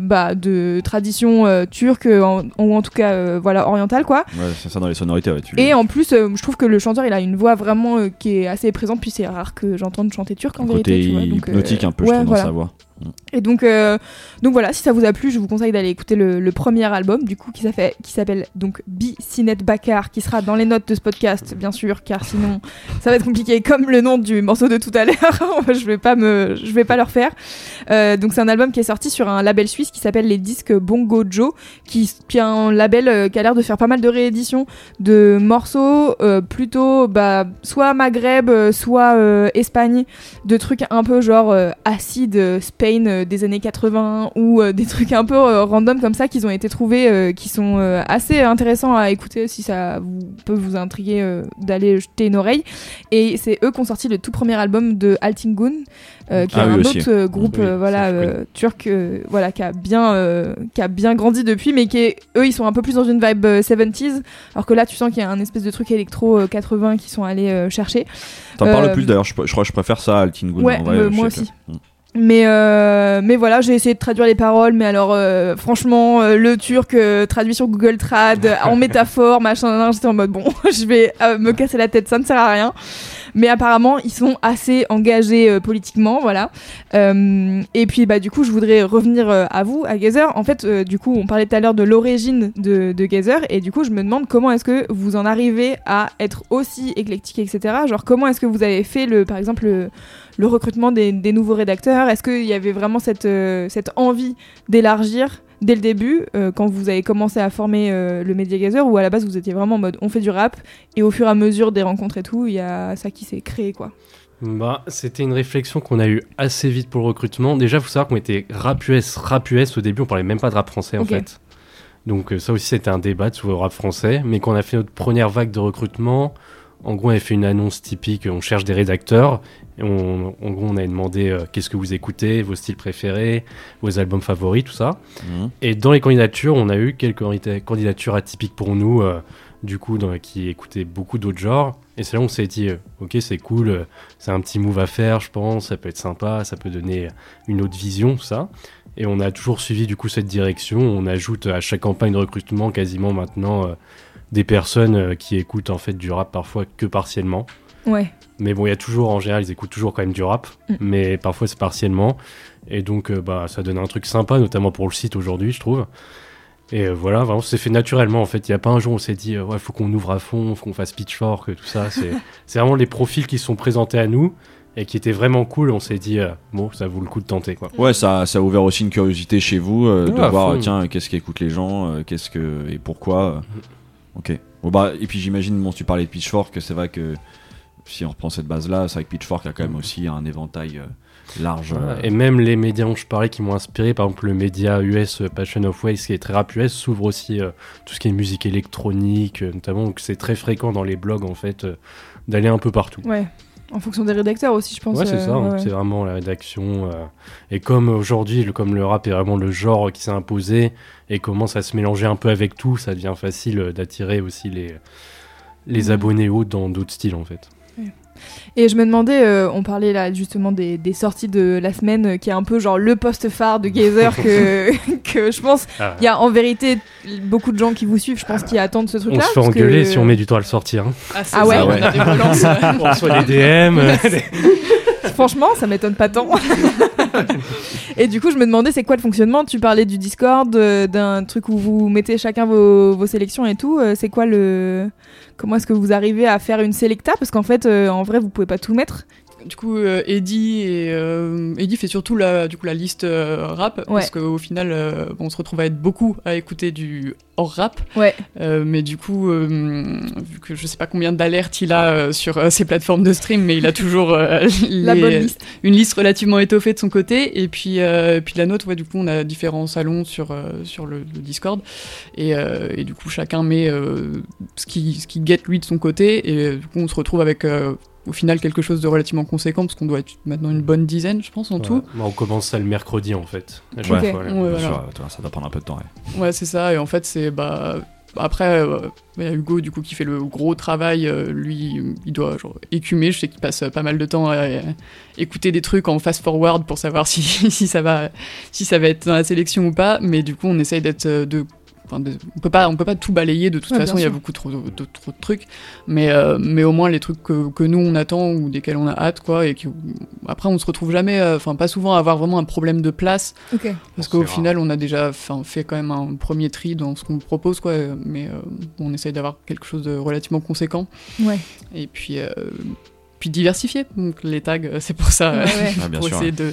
bah, de tradition turque, en- ou en tout cas, voilà, orientale, quoi. Ouais, c'est ça dans les sonorités ouais, tu Et en plus, je trouve que le chanteur, il a une voix vraiment qui est assez présente, puis c'est rare que j'entende chanter turc vérité. côté tu vois, donc, euh, hypnotique un peu ouais, je voilà. sa voix. Et donc, euh, donc voilà, si ça vous a plu, je vous conseille d'aller écouter le, premier album, du coup, qui s'appelle, donc Bicinet Bakar, qui sera dans les notes de ce podcast, bien sûr, car sinon, ça va être compliqué, comme le nom du morceau de tout à l'heure. <laughs> je vais pas me, je vais pas le refaire. Euh, donc c'est un album qui est sorti sur un label suisse qui s'appelle les disques Bongo Joe, qui, qui est un label euh, qui a l'air de faire pas mal de rééditions de morceaux plutôt bah, soit Maghreb, soit Espagne, de trucs un peu genre acide euh, Euh, des années 80 ou euh, des trucs un peu euh, random comme ça qui ont été trouvés, qui sont assez intéressants à écouter si ça vous, peut vous intriguer d'aller jeter une oreille. Et c'est eux qui ont sorti le tout premier album de Altingun, euh, qui Ah est oui, un aussi. autre groupe Oui, euh, voilà euh, turc, voilà qui a bien qui a bien grandi depuis, mais qui est, eux ils sont un peu plus dans une vibe euh, 70s, alors que là tu sens qu'il y a un espèce de truc électro euh, 80 qui sont allés chercher. T'en parles plus d'ailleurs je, je crois que je préfère ça à Altin Gun Ouais, en vrai, je moi aussi. que- Mm. Mais euh, mais voilà, j'ai essayé de traduire les paroles, mais alors euh, franchement, euh, le turc euh, traduit sur Google Trad en <laughs> métaphore, machin, j'étais en mode bon, <laughs> je vais euh, me casser la tête, ça ne sert à rien. Mais apparemment, ils sont assez engagés euh, politiquement, voilà. Euh, et puis bah du coup, je voudrais revenir euh, à vous, à Gazer. En fait, du coup, on parlait tout à l'heure de l'origine de, de Gazer, et du coup, je me demande comment est-ce que vous en arrivez à être aussi éclectique, etc. Genre comment est-ce que vous avez fait le, par exemple, le, recrutement des, nouveaux rédacteurs? Est-ce qu'il y avait vraiment cette envie d'élargir dès le début, euh, quand vous avez commencé à former euh, le Media Gazer, ou à la base vous étiez vraiment en mode on fait du rap, et au fur et à mesure des rencontres et tout, il y a ça qui s'est créé quoi Bah, c'était une réflexion qu'on a eue assez vite pour le recrutement. Déjà, faut savoir qu'on était rap US, rap US au début, on parlait même pas de rap français en fait. Donc euh, ça aussi c'était un débat sur le rap français. Mais quand on a fait notre première vague de recrutement, en gros on avait fait une annonce typique, on cherche des rédacteurs. Et on, en gros on avait demandé euh, qu'est-ce que vous écoutez, vos styles préférés, vos albums favoris, tout ça. Mhm. Et dans les candidatures, on a eu quelques candidatures atypiques pour nous, euh, du coup, dans, qui écoutaient beaucoup d'autres genres. Et c'est là où on s'est dit, euh, ok, c'est cool, euh, c'est un petit move à faire, je pense, ça peut être sympa, ça peut donner une autre vision, tout ça. Et on a toujours suivi du coup cette direction. On ajoute à chaque campagne de recrutement quasiment maintenant euh, des personnes euh, qui écoutent en fait du rap parfois que partiellement. Ouais. Mais bon, il y a toujours, en général, ils écoutent toujours quand même du rap, Mm. mais parfois c'est partiellement. Et donc, euh, bah, ça donne un truc sympa, notamment pour le site aujourd'hui, je trouve. Et euh, voilà, vraiment, c'est fait naturellement en fait. Il n'y a pas un jour où on s'est dit, euh, ouais, faut qu'on ouvre à fond, faut qu'on fasse pitchfork, tout ça. C'est <laughs> c'est vraiment les profils qui sont présentés à nous et qui étaient vraiment cool. On s'est dit, euh, bon, ça vaut le coup de tenter, quoi. Ouais, ça, ça a ouvert aussi une curiosité chez vous euh, de voir, fond. tiens, qu'est-ce qu'écoutent les gens, euh, qu'est-ce que et pourquoi. euh. Ok. Bon bah et puis j'imagine, bon, tu parlais de Pitchfork, c'est vrai que si on reprend cette base-là, c'est vrai que Pitchfork a quand même aussi un éventail euh, large. euh, Et même les médias dont je parlais qui m'ont inspiré, par exemple le média US euh, Passion of Waste qui est très rap US, s'ouvre aussi euh, tout ce qui est musique électronique, notamment. Donc c'est très fréquent dans les blogs en fait euh, d'aller un peu partout. Ouais. En fonction des rédacteurs aussi, je pense. Ouais, c'est euh, ça, hein, ouais, c'est vraiment la rédaction. euh, et comme aujourd'hui, le- comme le rap est vraiment le genre qui s'est imposé et commence à se mélanger un peu avec tout, ça devient facile d'attirer aussi les, les abonnés autres dans d'autres styles en fait. Et je me demandais, euh, on parlait là justement des, des sorties de la semaine, euh, qui est un peu genre le poste phare de Gazer que, <laughs> que je pense, Ah. il y a en vérité beaucoup de gens qui vous suivent, je pense, qui attendent ce On truc-là. se fait engueuler que- si on met du temps à le sortir. hein. Ah, Ah ouais ça, Ouais. on a des <laughs> on reçoit des DM. <laughs> Franchement, ça m'étonne pas tant. Et du coup, je me demandais, c'est quoi le fonctionnement? Tu parlais du Discord, euh, d'un truc où vous mettez chacun vos, vos sélections et tout. euh, C'est quoi le. Comment est-ce que vous arrivez à faire une selecta? Parce qu'en fait, euh, en vrai, vous pouvez pas tout mettre. Du coup, euh, Eddie, et, euh, Eddie fait surtout la, du coup, la liste euh, rap, Ouais. parce qu'au final, euh, on se retrouve à être beaucoup à écouter du hors rap. Ouais. Mais du coup, vu que je sais pas combien d'alertes il a sur ses plateformes de stream, mais il a toujours <laughs> La les- bonne liste. une liste relativement étoffée de son côté. Et puis, puis la nôtre, ouais, du coup, on a différents salons sur, sur le, le Discord. Et, et du coup, chacun met ce qui, ce qui guette lui de son côté. Et du coup, on se retrouve avec. Au final, quelque chose de relativement conséquent, parce qu'on doit être maintenant une bonne dizaine, je pense, en tout. Ouais. Bah, on commence ça le mercredi en fait. Ouais. Ouais, voilà. ça doit prendre un peu de temps. ouais. Ouais, c'est ça. Et en fait, c'est bah après, euh, il y a Hugo du coup qui fait le gros travail. euh, lui, il doit genre écumer. Je sais qu'il passe pas mal de temps à, écouter des trucs en fast forward pour savoir <laughs> si, si ça va si ça va être dans la sélection ou pas. Mais du coup, on essaye d'être euh, de enfin, on peut pas on peut pas tout balayer de toute Ouais, façon il y a beaucoup trop de, de- trop de trucs mais euh, mais au moins les trucs que, que nous on attend ou desquels on a hâte quoi et qui après on se retrouve jamais euh, enfin pas souvent à avoir vraiment un problème de place parce qu'au final, on a déjà enfin, fait quand même un premier tri dans ce qu'on propose, quoi. Mais euh, on essaye d'avoir quelque chose de relativement conséquent. Ouais. Et puis, euh, puis diversifier. Donc les tags, c'est pour ça. Ouais, ouais. <laughs> Ah, bien pour sûr. essayer de.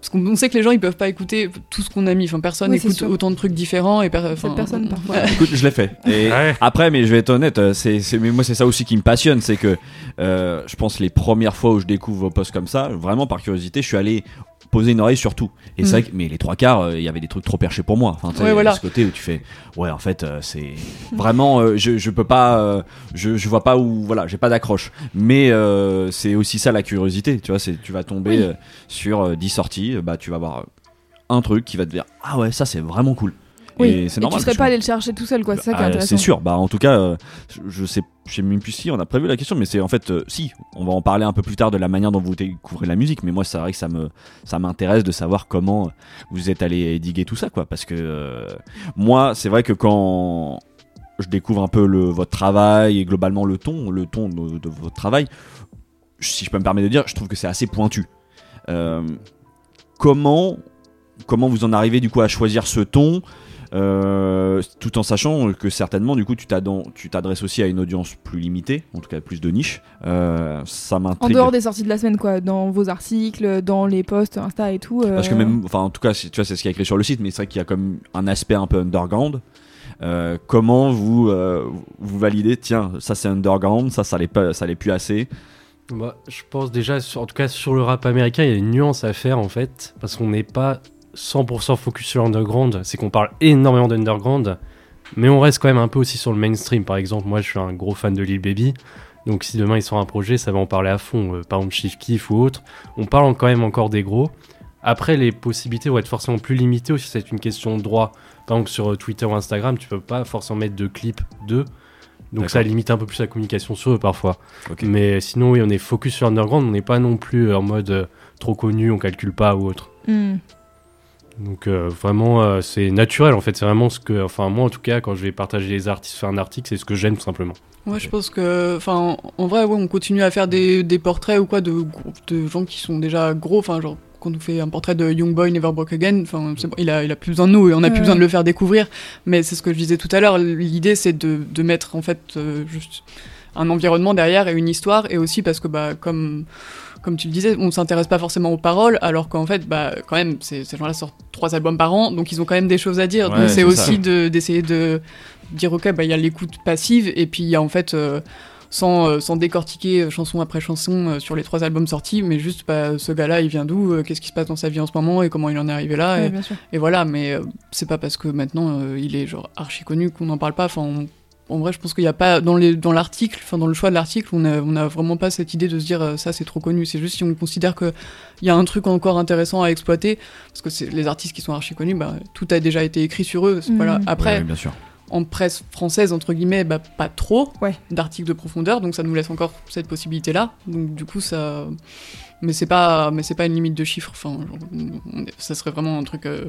Parce qu'on on sait que les gens ils peuvent pas écouter tout ce qu'on a mis. Enfin, personne Oui, c'est écoute sûr. autant de trucs différents et per- Cette enfin, personne parfois. Écoute, je l'ai fait. Et Ouais. après, mais je vais être honnête, euh, c'est, c'est, mais moi c'est ça aussi qui me passionne, c'est que euh, je pense les premières fois où je découvre vos posts comme ça, vraiment par curiosité, je suis allé poser une oreille sur tout. Et c'est Mm. vrai que, mais les trois quarts, euh, il y avait des trucs trop perchés pour moi. Enfin, Ouais, voilà. ce côté où tu fais, ouais, en fait, euh, c'est vraiment, euh, je, je peux pas, je, je vois pas où, voilà, j'ai pas d'accroche. Mais c'est aussi ça la curiosité, tu vois, c'est, tu vas tomber Oui. sur euh, 10 sorties, bah tu vas voir un truc qui va te dire, ah ouais, ça c'est vraiment cool. Oui. Et c'est Et tu serais pas allé le chercher tout seul, quoi. C'est ça qui est ah, intéressant. c'est sûr. Bah en tout cas, euh, je, sais, je sais même plus si on a prévu la question, mais c'est en fait euh, si. On va en parler un peu plus tard de la manière dont vous découvrez la musique. Mais moi, c'est vrai que ça me, ça m'intéresse de savoir comment vous êtes allé diguer tout ça, quoi. Parce que euh, moi, c'est vrai que quand je découvre un peu le, votre travail et globalement le ton, le ton de, de votre travail, si je peux me permettre de dire, je trouve que c'est assez pointu. Euh, comment, comment vous en arrivez du coup à choisir ce ton tout en sachant que certainement du coup tu t'adresses aussi à une audience plus limitée, en tout cas plus de niche. Euh, ça En m'intrigue. dehors des sorties de la semaine, quoi. Dans vos articles, dans les posts Insta et tout. Parce que euh, même, enfin en tout cas, tu vois, c'est ce qui est écrit sur le site, mais c'est vrai qu'il y a comme un aspect un peu underground. Euh, comment vous euh, vous validez Tiens, ça c'est underground, ça ça l'est pas, ça l'est plus assez? Bah, je pense déjà, sur- en tout cas sur le rap américain, il y a une nuance à faire en fait, parce qu'on n'est pas 100% focus sur l'underground, c'est qu'on parle énormément d'underground, mais on reste quand même un peu aussi sur le mainstream. Par exemple, moi je suis un gros fan de Lil Baby, donc si demain il sort un projet, ça va en parler à fond. Euh, par exemple, Chief Keef ou autre, on parle quand même encore des gros. Après, les possibilités vont être forcément plus limitées aussi, c'est une question de droit. Par exemple, sur euh, Twitter ou Instagram, tu peux pas forcément mettre de clips d'eux. Donc ça limite un peu plus la communication sur eux parfois. Mais sinon, oui, on est focus sur Underground, on n'est pas non plus en mode euh, trop connu, on calcule pas ou autre. hmm. Donc euh, vraiment, euh, c'est naturel en fait, c'est vraiment ce que, enfin moi en tout cas, quand je vais partager les artistes, faire un article, c'est ce que j'aime tout simplement. Ouais, je pense que, enfin, en vrai, ouais, on continue à faire des, des portraits ou quoi de, de gens qui sont déjà gros. Enfin, genre, quand on fait un portrait de Young Boy Never Broke Again, enfin, bon, il a, il a plus besoin de nous et on a Ouais. plus besoin de le faire découvrir. Mais c'est ce que je disais tout à l'heure. L'idée, c'est de, de mettre en fait euh, juste un environnement derrière et une histoire, et aussi parce que, bah, comme comme tu le disais, on s'intéresse pas forcément aux paroles, alors qu'en fait, bah, quand même, ces, ces gens-là sortent trois albums par an, donc ils ont quand même des choses à dire. Ouais, donc c'est aussi de- d'essayer de dire, ok, bah, il y a l'écoute passive, et puis il y a en fait, euh, sans, euh, sans décortiquer euh, chanson après chanson euh, sur les trois albums sortis, mais juste, bah, ce gars-là, il vient d'où, euh, qu'est-ce qui se passe dans sa vie en ce moment, et comment il en est arrivé là, Ouais, et, voilà, mais euh, c'est pas parce que maintenant euh, il est genre archi connu qu'on n'en parle pas. Enfin, on- en vrai, je pense qu'il n'y a pas dans les dans l'article, enfin dans le choix de l'article, on a on a vraiment pas cette idée de se dire euh, ça c'est trop connu. C'est juste si on considère que il y a un truc encore intéressant à exploiter, parce que c'est les artistes qui sont archi connus, bah tout a déjà été écrit sur eux. Mhm. Voilà. Après, Ouais, bien sûr. en presse française, entre guillemets, bah, pas trop Ouais. d'articles de profondeur, donc ça nous laisse encore cette possibilité-là. Donc du coup, ça. Mais c'est pas, mais c'est pas une limite de chiffres. Enfin, genre, ça serait vraiment un truc. euh,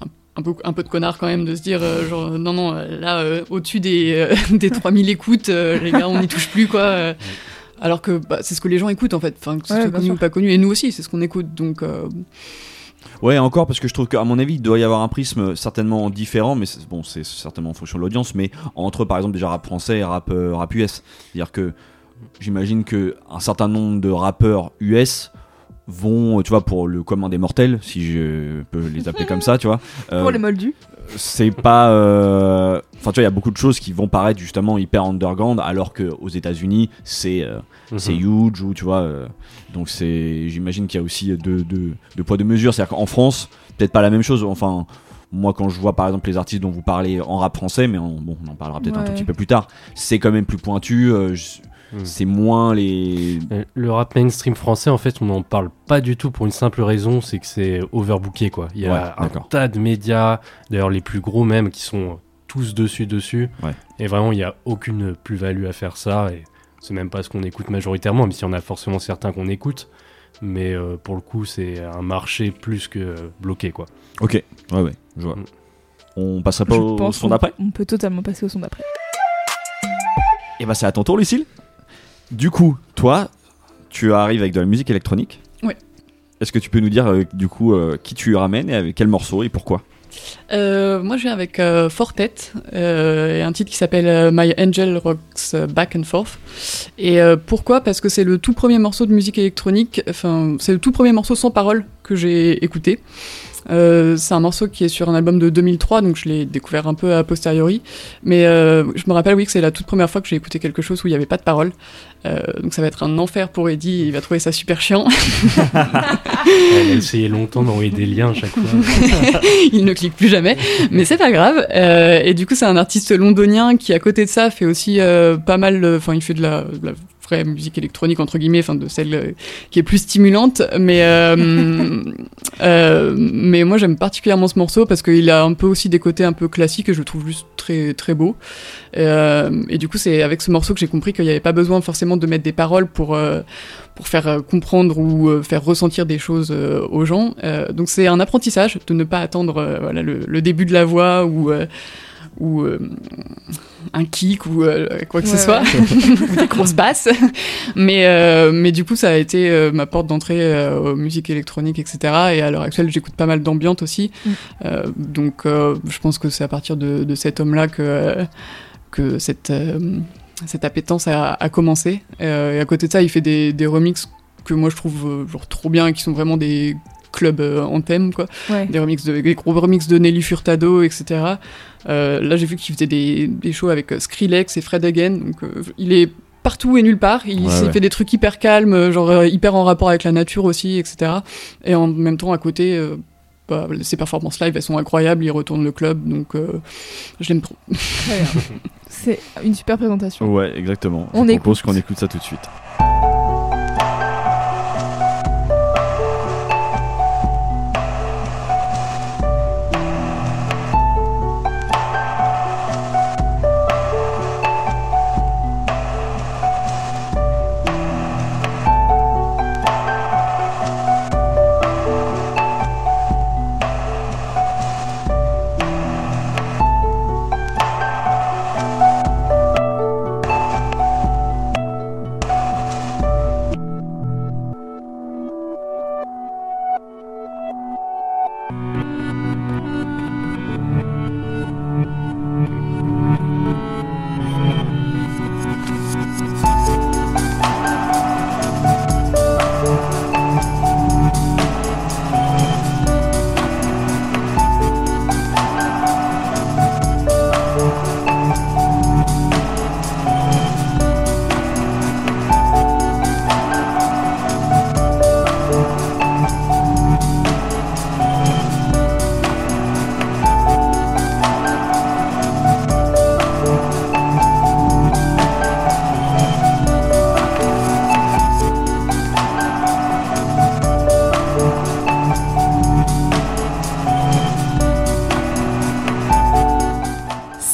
un, un peu, un peu de connard quand même de se dire euh, genre non non là euh, au-dessus des euh, <laughs> des 3000 écoutes euh, les gars on n'y touche plus quoi. Alors que bah, c'est ce que les gens écoutent en fait. Enfin que ce Ouais, soit connu sûr. ou pas connu. Et nous aussi c'est ce qu'on écoute donc Ouais, encore parce que je trouve qu'à mon avis, il doit y avoir un prisme certainement différent, mais c'est- bon, c'est certainement en fonction de l'audience, mais entre par exemple déjà rap français et rap, rap US. C'est-à-dire que j'imagine que un certain nombre de rappeurs US vont, tu vois, pour le commun des mortels, si je peux les appeler comme ça, tu vois. <laughs> euh, Pour les moldus. c'est pas euh, enfin tu vois il y a beaucoup de choses qui vont paraître justement hyper underground alors que aux États-Unis c'est euh, Mhm. c'est huge ou tu vois euh, donc c'est j'imagine qu'il y a aussi deux deux- deux poids deux mesures c'est-à-dire qu'en France peut-être pas la même chose enfin moi quand je vois par exemple les artistes dont vous parlez en rap français mais en- bon on en parlera peut-être un tout petit peu plus tard c'est quand même plus pointu euh, je- Mhm. c'est moins les Euh, Le rap mainstream français, en fait, on n'en parle pas du tout pour une simple raison, c'est que c'est overbooké, quoi. Il y a Ouais, un tas de médias, d'ailleurs les plus gros même, qui sont tous dessus, dessus. Ouais. Et vraiment, il n'y a aucune plus-value à faire ça. Et c'est même pas ce qu'on écoute majoritairement, même s'il y en a forcément certains qu'on écoute. Mais euh, pour le coup, c'est un marché plus que bloqué, quoi. ok ouais ouais je vois Mhm. on passerait pas Je au son d'après On peut totalement passer au son d'après. Et bah c'est à ton tour Lucille. Du coup, toi, tu arrives avec de la musique électronique. Ouais. Est-ce que tu peux nous dire euh, du coup euh, qui tu ramènes et avec quel morceau et pourquoi? Euh, moi, je viens avec euh, Fortet euh, et un titre qui s'appelle My Angel Rocks Back and Forth. Et pourquoi? Parce que c'est le tout premier morceau de musique électronique, enfin, c'est le tout premier morceau sans parole que j'ai écouté. Euh, c'est un morceau qui est sur un album de 2003, donc je l'ai découvert un peu a posteriori. Mais euh, je me rappelle, oui, que c'est la toute première fois que j'ai écouté quelque chose où il n'y avait pas de parole. Euh, donc ça va être un enfer pour Eddie, il va trouver ça super chiant. <laughs> Elle a essayé longtemps d'envoyer des liens à chaque fois. <laughs> il ne clique plus jamais, mais c'est pas grave. Euh, et du coup, c'est un artiste londonien qui, à côté de ça, fait aussi euh, pas mal. Enfin, il fait de la, de la musique électronique entre guillemets, enfin de celle euh, qui est plus stimulante. Mais euh, <laughs> euh, mais moi, j'aime particulièrement ce morceau parce qu'il a un peu aussi des côtés un peu classiques et je le trouve juste très très beau. Et du coup, c'est avec ce morceau que j'ai compris qu'il n'y avait pas besoin forcément de mettre des paroles pour pour faire comprendre ou faire ressentir des choses aux gens. Donc c'est un apprentissage de ne pas attendre voilà, le, le début de la voix ou, ou euh, un kick ou euh, quoi que ce Ouais, soit, <laughs> ou des grosses basses. Mais, euh, mais du coup, ça a été ma porte d'entrée aux musiques électroniques, etc. Et à l'heure actuelle, j'écoute pas mal d'ambiance aussi. Mm. Donc je pense que c'est à partir de, de cet homme-là que, que cette... cette appétence a, a commencé. Et à côté de ça, il fait des, des remixes que moi je trouve genre trop bien, et qui sont vraiment des clubs euh, en thème, quoi. Ouais. Des, remixes de, des gros remixes de Nelly Furtado, etc. Euh, là, j'ai vu qu'il faisait des, des shows avec euh, Skrillex et Fred Again, donc euh, il est partout et nulle part. Il Ouais, s'est ouais. fait des trucs hyper calmes, euh, genre euh, hyper en rapport avec la nature aussi, etc. Et en même temps, à côté, euh, bah, ses performances live, elles sont incroyables. Il retourne le club, donc euh, je l'aime trop. Très bien. <laughs> C'est une super présentation. Ouais, exactement. On Je propose qu'on écoute ça tout de suite.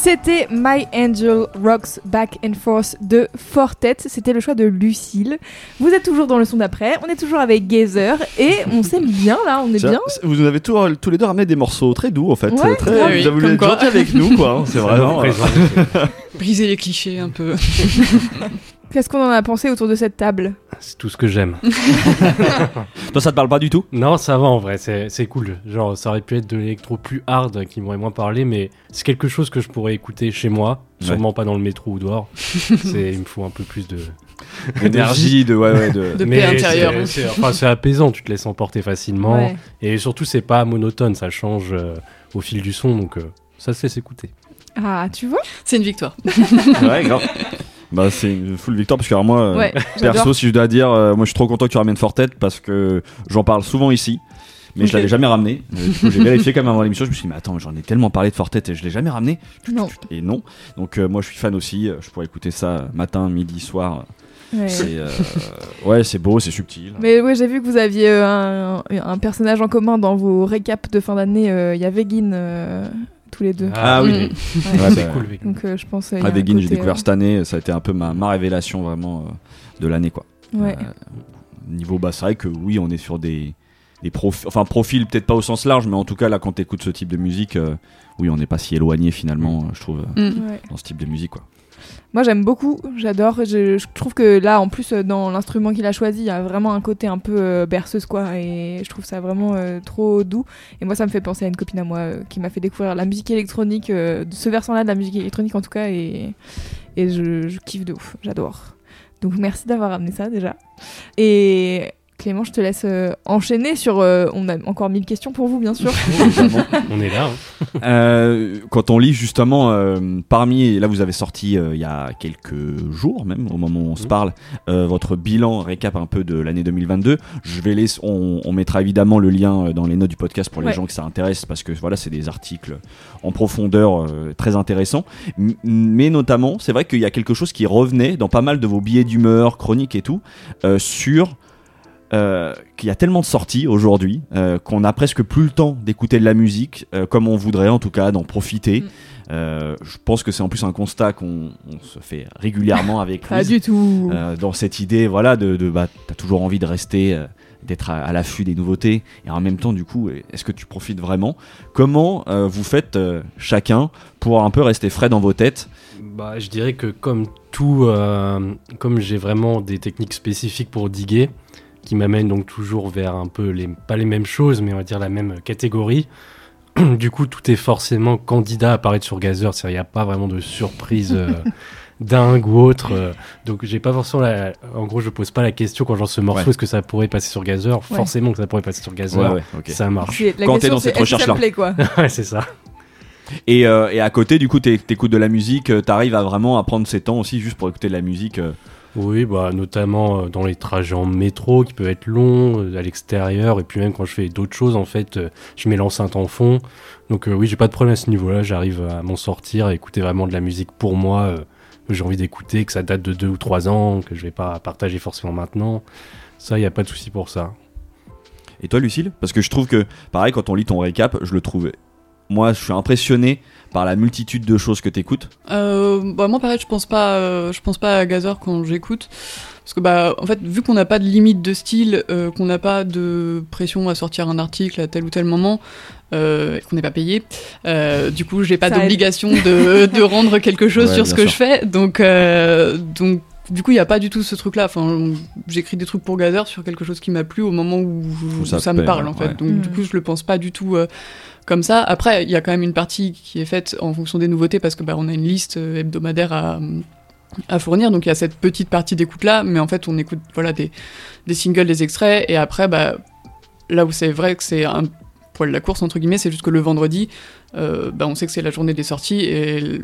C'était My Angel Rocks Back and Forth de Fortet. C'était le choix de Lucille. Vous êtes toujours dans le son d'après. On est toujours avec Gazer et on s'aime <laughs> bien là. On est bien. Vous nous avez tous, tous les deux ramené des morceaux très doux en fait. Ouais, très, grave. vous avez voulu être gentil avec nous quoi. hein, C'est <laughs> vraiment. euh, Briser les clichés <laughs> un peu. Qu'est-ce qu'on en a pensé autour de cette table C'est tout ce que j'aime. <laughs> <laughs> Toi ça te parle pas du tout? Non, ça va en vrai, c'est c'est cool. Genre, ça aurait pu être de l'électro plus hard qui m'aurait moins parlé, mais c'est quelque chose que je pourrais écouter chez moi, Ouais. sûrement pas dans le métro ou dehors. <laughs> c'est, il me faut un peu plus de. D'énergie, de ouais ouais de. De Mais paix intérieure. c'est- c'est- Enfin, c'est apaisant, tu te laisses emporter facilement. Ouais. Et surtout, c'est pas monotone, ça change euh, au fil du son, donc euh, ça se laisse écouter. Ah, tu vois? C'est une victoire. ouais grave. Bah c'est une full victoire parce que alors, moi euh, Ouais, perso j'adore. si je dois dire euh, moi je suis trop content que tu ramènes Fortet parce que j'en parle souvent ici. Mais je Ok. l'avais jamais ramené. Euh, du coup, J'ai vérifié quand même avant l'émission. Je me suis dit, mais attends, j'en ai tellement parlé de Fortet et je l'ai jamais ramené. Non. Et non. Donc, euh, moi, je suis fan aussi. Je pourrais écouter ça matin, midi, soir. Ouais. C'est euh, ouais, c'est beau, c'est subtil. Mais ouais, j'ai vu que vous aviez euh, un, un personnage en commun dans vos récaps de fin d'année. euh, Il y a Vegin euh, tous les deux. Ah oui. Mm. Ouais. C'est cool, Vegan. Donc euh, je pense. un Vegin, j'ai découvert cette année. Ça a été un peu ma, ma révélation vraiment euh, de l'année, quoi. euh, Ouais. Euh, niveau bas, c'est vrai que oui, on est sur des, des profils, enfin profils peut-être pas au sens large, mais en tout cas là, quand t'écoutes ce type de musique, euh, oui, on n'est pas si éloigné finalement, euh, je trouve, euh, Mm. Ouais. dans ce type de musique, quoi. Moi j'aime beaucoup, j'adore. Je, je trouve que là, en plus, euh, dans l'instrument qu'il a choisi, il y a vraiment un côté un peu euh, berceuse, quoi. Et je trouve ça vraiment euh, trop doux. Et moi, ça me fait penser à une copine à moi qui m'a fait découvrir la musique électronique, ce versant-là de la musique électronique en tout cas. Et, et je, je kiffe de ouf, j'adore. Donc merci d'avoir amené ça déjà. Et Clément, je te laisse euh, enchaîner sur. euh, on a encore mille questions pour vous, bien sûr. <laughs> Évidemment. On est là. hein. Euh, quand on lit justement euh, parmi, et là vous avez sorti euh, il y a quelques jours même, au moment où on se Mhm. parle, euh, votre bilan récap un peu de l'année 2022. Je vais laisser, on, on mettra évidemment le lien euh, dans les notes du podcast pour les Ouais. gens que ça intéresse parce que voilà c'est des articles en profondeur euh, très intéressants. M- mais notamment, c'est vrai qu'il y a quelque chose qui revenait dans pas mal de vos billets d'humeur, chroniques et tout, euh, sur euh, qu'il y a tellement de sorties aujourd'hui euh, qu'on a presque plus le temps d'écouter de la musique euh, comme on voudrait en tout cas d'en profiter. Mm. Euh, je pense que c'est en plus un constat qu'on on se fait régulièrement <laughs> avec Pas Louise, du tout. euh, dans cette idée voilà de, de bah t'as toujours envie de rester euh, d'être à, à l'affût des nouveautés et en même temps du coup est-ce que tu profites vraiment? Comment euh, vous faites euh, chacun pour un peu rester frais dans vos têtes? Bah, je dirais que comme tout, euh, comme j'ai vraiment des techniques spécifiques pour diguer, qui m'amènent donc toujours vers un peu les, pas les mêmes choses, mais on va dire la même catégorie. <clears throat> du coup, tout est forcément candidat à apparaître sur Gazer. Il n'y a pas vraiment de surprise euh, <laughs> dingue ou autre. euh, donc, j'ai pas forcément la... En gros, je pose pas la question quand j'en ce morceau, Ouais. est-ce que ça pourrait passer sur Gazer Forcément que ça pourrait passer sur Gazer. Ça marche. La Quand t'es dans cette recherche-là. <laughs> ouais, c'est ça. Et, euh, et à côté, du coup, t'é- t'écoutes de la musique, t'arrives à vraiment à prendre ces temps aussi juste pour écouter de la musique. euh. Oui, bah, notamment euh, dans les trajets en métro qui peuvent être longs, euh, à l'extérieur, et puis même quand je fais d'autres choses, en fait, euh, je mets l'enceinte en fond. Donc euh, oui, j'ai pas de problème à ce niveau-là, j'arrive à m'en sortir, à écouter vraiment de la musique pour moi, que j'ai envie d'écouter, que ça date de deux ou trois ans, que je vais pas partager forcément maintenant. Ça, il y a pas de souci pour ça. Et toi, Lucille? Parce que je trouve que, pareil, quand on lit ton récap, je le trouve. Moi, je suis impressionné par la multitude de choses que t'écoutes. Euh, bah moi pareil, je pense pas, euh, je pense pas à Gazer quand j'écoute, parce que bah en fait vu qu'on n'a pas de limite de style, euh, qu'on n'a pas de pression à sortir un article à tel ou tel moment, euh, et qu'on n'est pas payé, euh, du coup j'ai pas d'obligation de, <laughs> de rendre quelque chose Ouais, sur ce que sûr. je fais, donc euh, donc du coup il n'y a pas du tout ce truc là. Enfin j'écris des trucs pour Gazer sur quelque chose qui m'a plu au moment où, Où ça me parle en ouais. fait. Donc Mm. du coup je le pense pas du tout. Comme ça. Après, il y a quand même une partie qui est faite en fonction des nouveautés parce que bah, on a une liste euh, hebdomadaire à, à fournir. Donc il y a cette petite partie d'écoute là, mais en fait on écoute voilà des, des singles, des extraits, et après bah là où c'est vrai que c'est un poil la course entre guillemets, c'est juste que le vendredi, euh, bah, on sait que c'est la journée des sorties et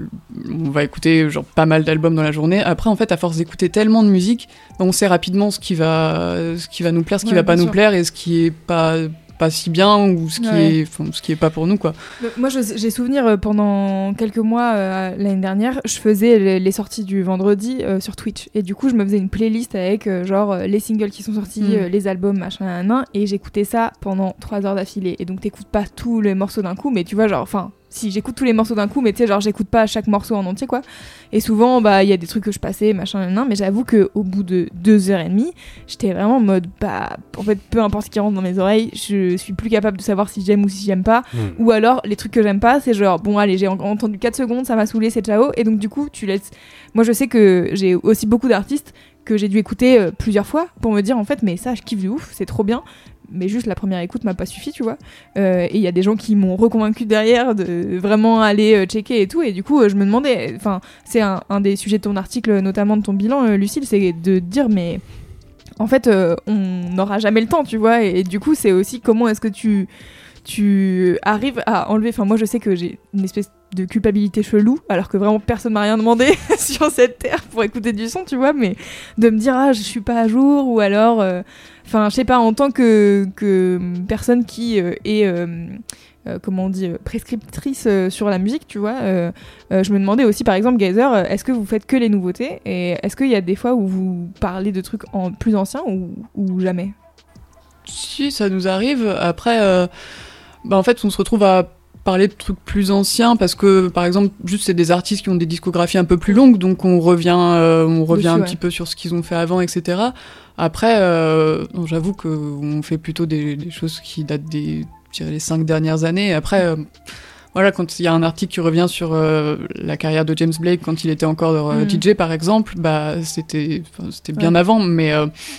on va écouter genre pas mal d'albums dans la journée. Après en fait à force d'écouter tellement de musique, bah, on sait rapidement ce qui va ce qui va nous plaire, ce qui Ouais, va pas nous plaire et ce qui est pas pas si bien ou ce qui Ouais. est enfin, ce qui est pas pour nous quoi. Mais Moi, j'ai souvenir euh, pendant quelques mois euh, l'année dernière, je faisais les, les sorties du vendredi euh, sur Twitch. Et du coup, je me faisais une playlist avec euh, genre euh, les singles qui sont sortis, Mm. euh, les albums, machin, nan, nan, et j'écoutais ça pendant trois heures d'affilée. Et donc, t'écoutes pas tous les morceaux d'un coup, mais tu vois, genre, enfin, si j'écoute tous les morceaux d'un coup, mais tu sais, genre j'écoute pas chaque morceau en entier, quoi. Et souvent, bah, il y a des trucs que je passais, machin, nan, mais j'avoue que au bout de deux heures et demie, j'étais vraiment en mode, bah, en fait, peu importe ce qui rentre dans mes oreilles, je suis plus capable de savoir si j'aime ou si j'aime pas. Hmm. Ou alors, les trucs que j'aime pas, c'est genre, bon, allez, j'ai en- entendu 4 secondes, ça m'a saoulé, c'est ciao. Et donc, du coup, tu laisses. Moi, je sais que j'ai aussi beaucoup d'artistes que j'ai dû écouter euh, plusieurs fois pour me dire, en fait, mais ça, je kiffe de ouf, c'est trop bien. Mais juste la première écoute m'a pas suffi, tu vois. Euh, et il y a des gens qui m'ont reconvaincu derrière de vraiment aller euh, checker et tout. Et du coup, euh, je me demandais, enfin, c'est un, des sujets de ton article, notamment de ton bilan, Lucille, c'est de dire, mais en fait, on n'aura jamais le temps, tu vois. Et, du coup, c'est aussi comment est-ce que tu, tu arrives à enlever. Enfin, moi, je sais que j'ai une espèce de culpabilité chelou, alors que vraiment personne m'a rien demandé <laughs> sur cette terre pour écouter du son, tu vois. Mais de me dire, ah, je suis pas à jour, ou alors. Enfin, je sais pas, en tant que, que personne qui euh, est. euh, euh, comment on dit, euh, prescriptrice euh, sur la musique, tu vois. je me demandais aussi, par exemple, euh, est-ce que vous faites que les nouveautés Et est-ce qu'il y a des fois où vous parlez de trucs en plus anciens ou, ou jamais? Si, ça nous arrive. Après, bah, en fait, on se retrouve à parler de trucs plus anciens parce que, par exemple, juste c'est des artistes qui ont des discographies un peu plus longues, donc on revient, on revient Dessus, un ouais. petit peu sur ce qu'ils ont fait avant, etc. Après, euh, j'avoue que on fait plutôt des, des choses qui datent des, les cinq dernières années. Après. euh, voilà, quand il y a un article qui revient sur euh, la carrière de James Blake quand il était encore euh, Mm. DJ par exemple, bah c'était c'était bien Ouais. avant, mais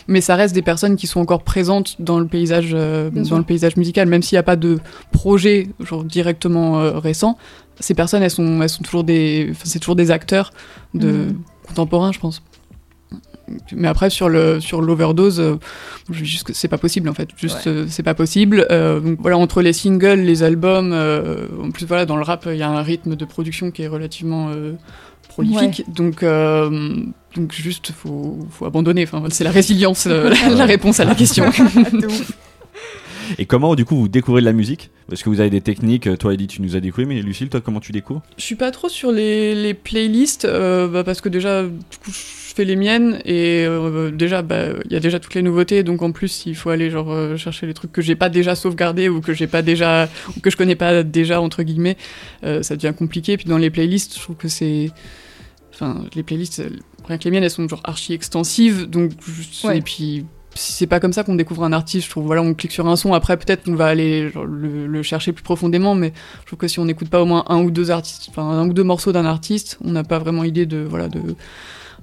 mais ça reste des personnes qui sont encore présentes dans le paysage dans sûr. le paysage musical, même s'il n'y a pas de projet genre directement récent. Ces personnes, elles sont elles sont toujours des, c'est toujours des acteurs de Mm. contemporains, je pense. Mais après sur le sur l'overdose, euh, juste c'est pas possible en fait. Juste Ouais. euh, c'est pas possible. Euh, donc voilà entre les singles, les albums, en plus voilà dans le rap il y a un rythme de production qui est relativement prolifique. Donc donc juste faut faut abandonner. Enfin c'est la résilience la, <laughs> la réponse à la question. <laughs> Et comment, du coup, vous découvrez de la musique Parce que vous avez des techniques, toi, Eddie, tu nous as découvert, mais Lucille, toi, comment tu découvres Je suis pas trop sur les, les playlists euh, bah, parce que déjà du coup je fais les miennes et euh, déjà bah il y a déjà toutes les nouveautés donc en plus il faut aller genre euh, chercher les trucs que j'ai pas déjà sauvegardés ou que j'ai pas déjà ou que je connais pas déjà entre guillemets euh, ça devient compliqué puis dans les playlists je trouve que c'est enfin les playlists euh, rien que les miennes elles sont genre archi extensives donc je- Ouais. et puis c'est pas comme ça qu'on découvre un artiste, je trouve. Voilà, on clique sur un son, après peut-être qu'on va aller genre, le, le chercher plus profondément, mais je trouve que si on n'écoute pas au moins un ou deux artistes, enfin un ou deux morceaux d'un artiste, on n'a pas vraiment idée de voilà de,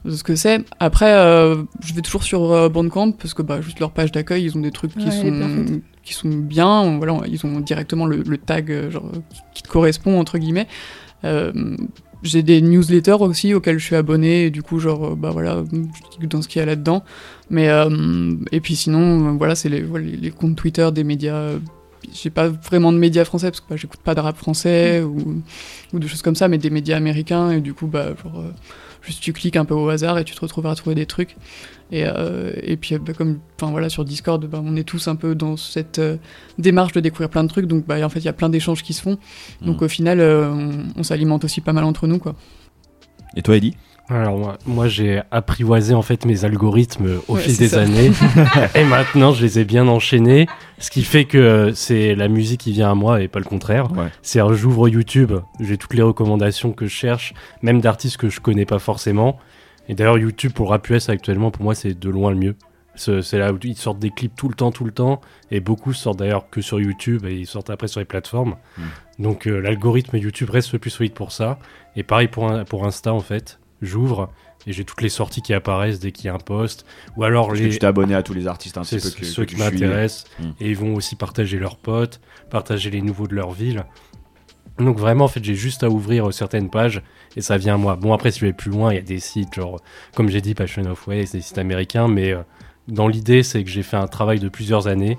de ce que c'est. Après, euh, je vais toujours sur euh, Bandcamp parce que bah juste leur page d'accueil, ils ont des trucs qui Ouais, sont qui sont bien. Voilà, ils ont directement le, le tag euh, genre qui, qui te correspond entre guillemets. Euh, j'ai des newsletters aussi auxquels je suis abonné et du coup genre euh, bah voilà je dis dans ce qu'il y a là-dedans. Mais euh, et puis sinon euh, voilà c'est les, les, comptes Twitter des médias j'ai pas vraiment de médias français parce que bah, j'écoute pas de rap français ou, ou de choses comme ça mais des médias américains et du coup bah genre juste tu cliques un peu au hasard et tu te retrouves à trouver des trucs. Et, euh, et puis bah, comme enfin voilà sur Discord bah, on est tous un peu dans cette euh, démarche de découvrir plein de trucs. Donc bah en fait il y a plein d'échanges qui se font. Donc Mm. au final euh, on, on s'alimente aussi pas mal entre nous quoi. Et toi, Eddie? Alors moi, moi j'ai apprivoisé en fait mes algorithmes au Ouais, fil c'est des ça. années <laughs> et maintenant je les ai bien enchaînés, ce qui fait que euh, c'est la musique qui vient à moi et pas le contraire. Ouais. C'est-à-dire j'ouvre YouTube, j'ai toutes les recommandations que je cherche, même d'artistes que je connais pas forcément. Et d'ailleurs YouTube pour rap US actuellement pour moi c'est de loin le mieux. C'est c'est là où ils sortent des clips tout le temps, tout le temps, et beaucoup sortent d'ailleurs que sur YouTube et ils sortent après sur les plateformes. Donc euh, l'algorithme YouTube reste le plus solide pour ça. Et pareil pour, un- pour Insta en fait, j'ouvre et j'ai toutes les sorties qui apparaissent dès qu'il y a un post. Ou alors Parce que les, tu t'es abonné à tous les artistes un petit peu que, ceux que qui m'intéressent Mm. et ils vont aussi partager leurs potes, partager les nouveaux de leur ville. Donc vraiment en fait j'ai juste à ouvrir certaines pages et ça vient à moi. Bon après si je vais plus loin il y a des sites genre comme j'ai dit Passion of Way, c'est des sites américains mais euh, dans l'idée c'est que j'ai fait un travail de plusieurs années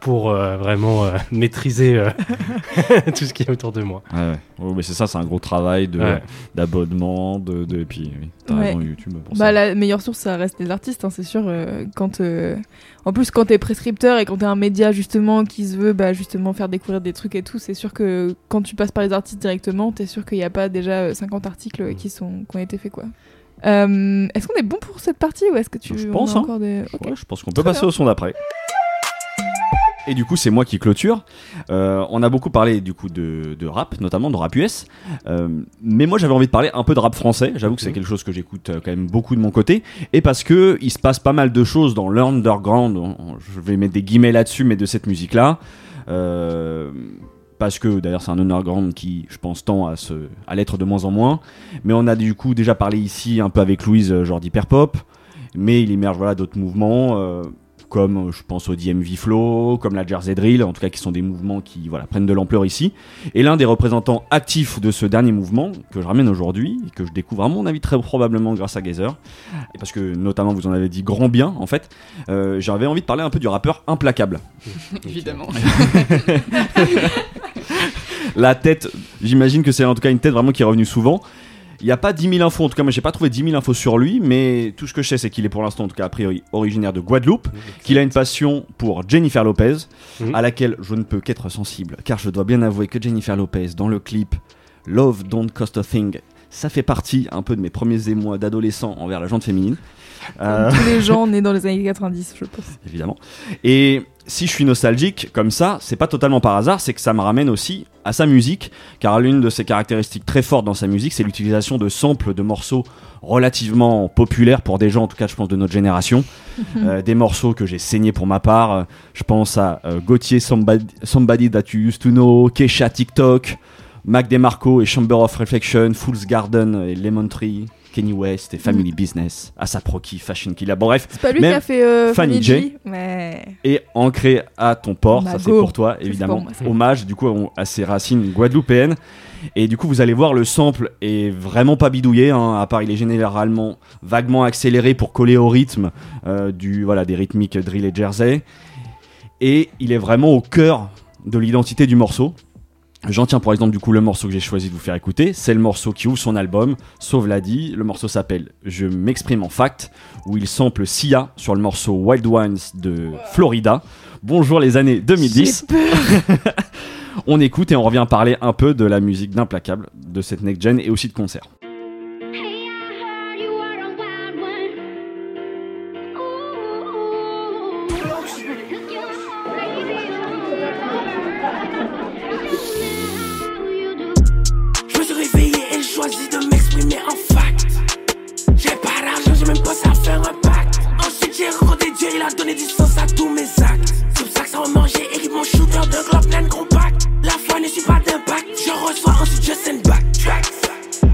pour euh, vraiment euh, <laughs> maîtriser euh, <laughs> <laughs> tout ce qui est autour de moi. Ouais, mais c'est ça, c'est un gros travail de- Ouais. d'abonnement, de, de, et puis oui, t'as Ouais. raison, YouTube pour Bah, ça. la meilleure source, ça reste les artistes, hein, c'est sûr. euh, quand, euh, En plus, quand t'es prescripteur et quand t'es un média justement qui se veut bah, justement faire découvrir des trucs et tout, c'est sûr que quand tu passes par les artistes directement, t'es sûr qu'il n'y a pas déjà euh, 50 articles qui, sont... qui ont été faits. quoi. Euh, est-ce qu'on est bon pour cette partie ou est-ce que tu Je pense, hein. encore des... Je pense qu'on peut Très passer bien. au son d'après. Et du coup, c'est moi qui clôture. Euh, on a beaucoup parlé du coup de, de rap, notamment de rap US. Euh, mais moi, j'avais envie de parler un peu de rap français. J'avoue que c'est quelque chose que j'écoute euh, quand même beaucoup de mon côté. Et parce que il se passe pas mal de choses dans l'underground. Je vais mettre des guillemets là-dessus, mais de cette musique-là. Euh, parce que d'ailleurs c'est un underground qui, je pense, tend à, se, à l'être de moins en moins. Mais on a du coup déjà parlé ici un peu avec Louise, genre d'hyperpop. Mais il émerge voilà, d'autres mouvements, euh, comme euh, je pense au DMV Flow, comme la Jersey Drill, en tout cas qui sont des mouvements qui voilà, prennent de l'ampleur ici. Et l'un des représentants actifs de ce dernier mouvement, que je ramène aujourd'hui, et que je découvre à mon avis très probablement grâce à Gazer, et parce que notamment vous en avez dit grand bien en fait, euh, j'avais envie de parler un peu du rappeur implacable. <laughs> Évidemment. <laughs> La tête, j'imagine que c'est en tout cas une tête vraiment qui est revenue souvent. Il n'y a pas 10 000 infos, en tout cas, moi j'ai pas trouvé 10 000 infos sur lui, mais tout ce que je sais, c'est qu'il est pour l'instant, en tout cas, a priori, originaire de Guadeloupe, qu'il a une passion pour Jennifer Lopez, Mhm. à laquelle je ne peux qu'être sensible, car je dois bien avouer que Jennifer Lopez, dans le clip Love Don't Cost a Thing, ça fait partie un peu de mes premiers émois d'adolescent envers la jante féminine. Euh, Tous les gens <laughs> nés dans les années 90, je pense. évidemment. Et si je suis nostalgique comme ça, c'est pas totalement par hasard, c'est que ça me ramène aussi à sa musique, car l'une de ses caractéristiques très fortes dans sa musique, c'est l'utilisation de samples de morceaux relativement populaires pour des gens, en tout cas je pense de notre génération, Euh, des morceaux que j'ai saignés pour ma part. Je pense à euh, Gauthier Somebody, Somebody That You Used to Know, Kesha TikTok, Mac DeMarco et Chamber of Reflection, Fool's Garden et Lemon Tree. Kenny West et Family Business, Asap Rocky, Fashion Killer. Bon, bref, C'est pas lui qui a fait euh, Fanny J. Ouais. et ancré à ton port, ça c'est pour toi évidemment. pour moi, ça. Hommage du coup à ses racines guadeloupéennes. Et du coup vous allez voir le sample est vraiment pas bidouillé, hein, à part il est généralement vaguement accéléré pour coller au rythme euh, du voilà des rythmiques drill et jersey. Et il est vraiment au cœur de l'identité du morceau. J'en tiens pour exemple du coup le morceau que j'ai choisi de vous faire écouter, c'est le morceau qui ouvre son album, Sauve l'a dit, le morceau s'appelle Je m'exprime en fact, où il sample Sia sur le morceau Wild Ones de Florida. Bonjour les années 2010. <laughs> on écoute et on revient parler un peu de la musique d'Implacable, de cette next gen et aussi de concert. J'ai rencontré Dieu, il a donné du sens à tous mes actes. C'est pour ça que ça m'a mangé, équipe mon shooter de globe plein de compact. La foi ne suit pas d'impact, je reçois ensuite je send back. Tracks.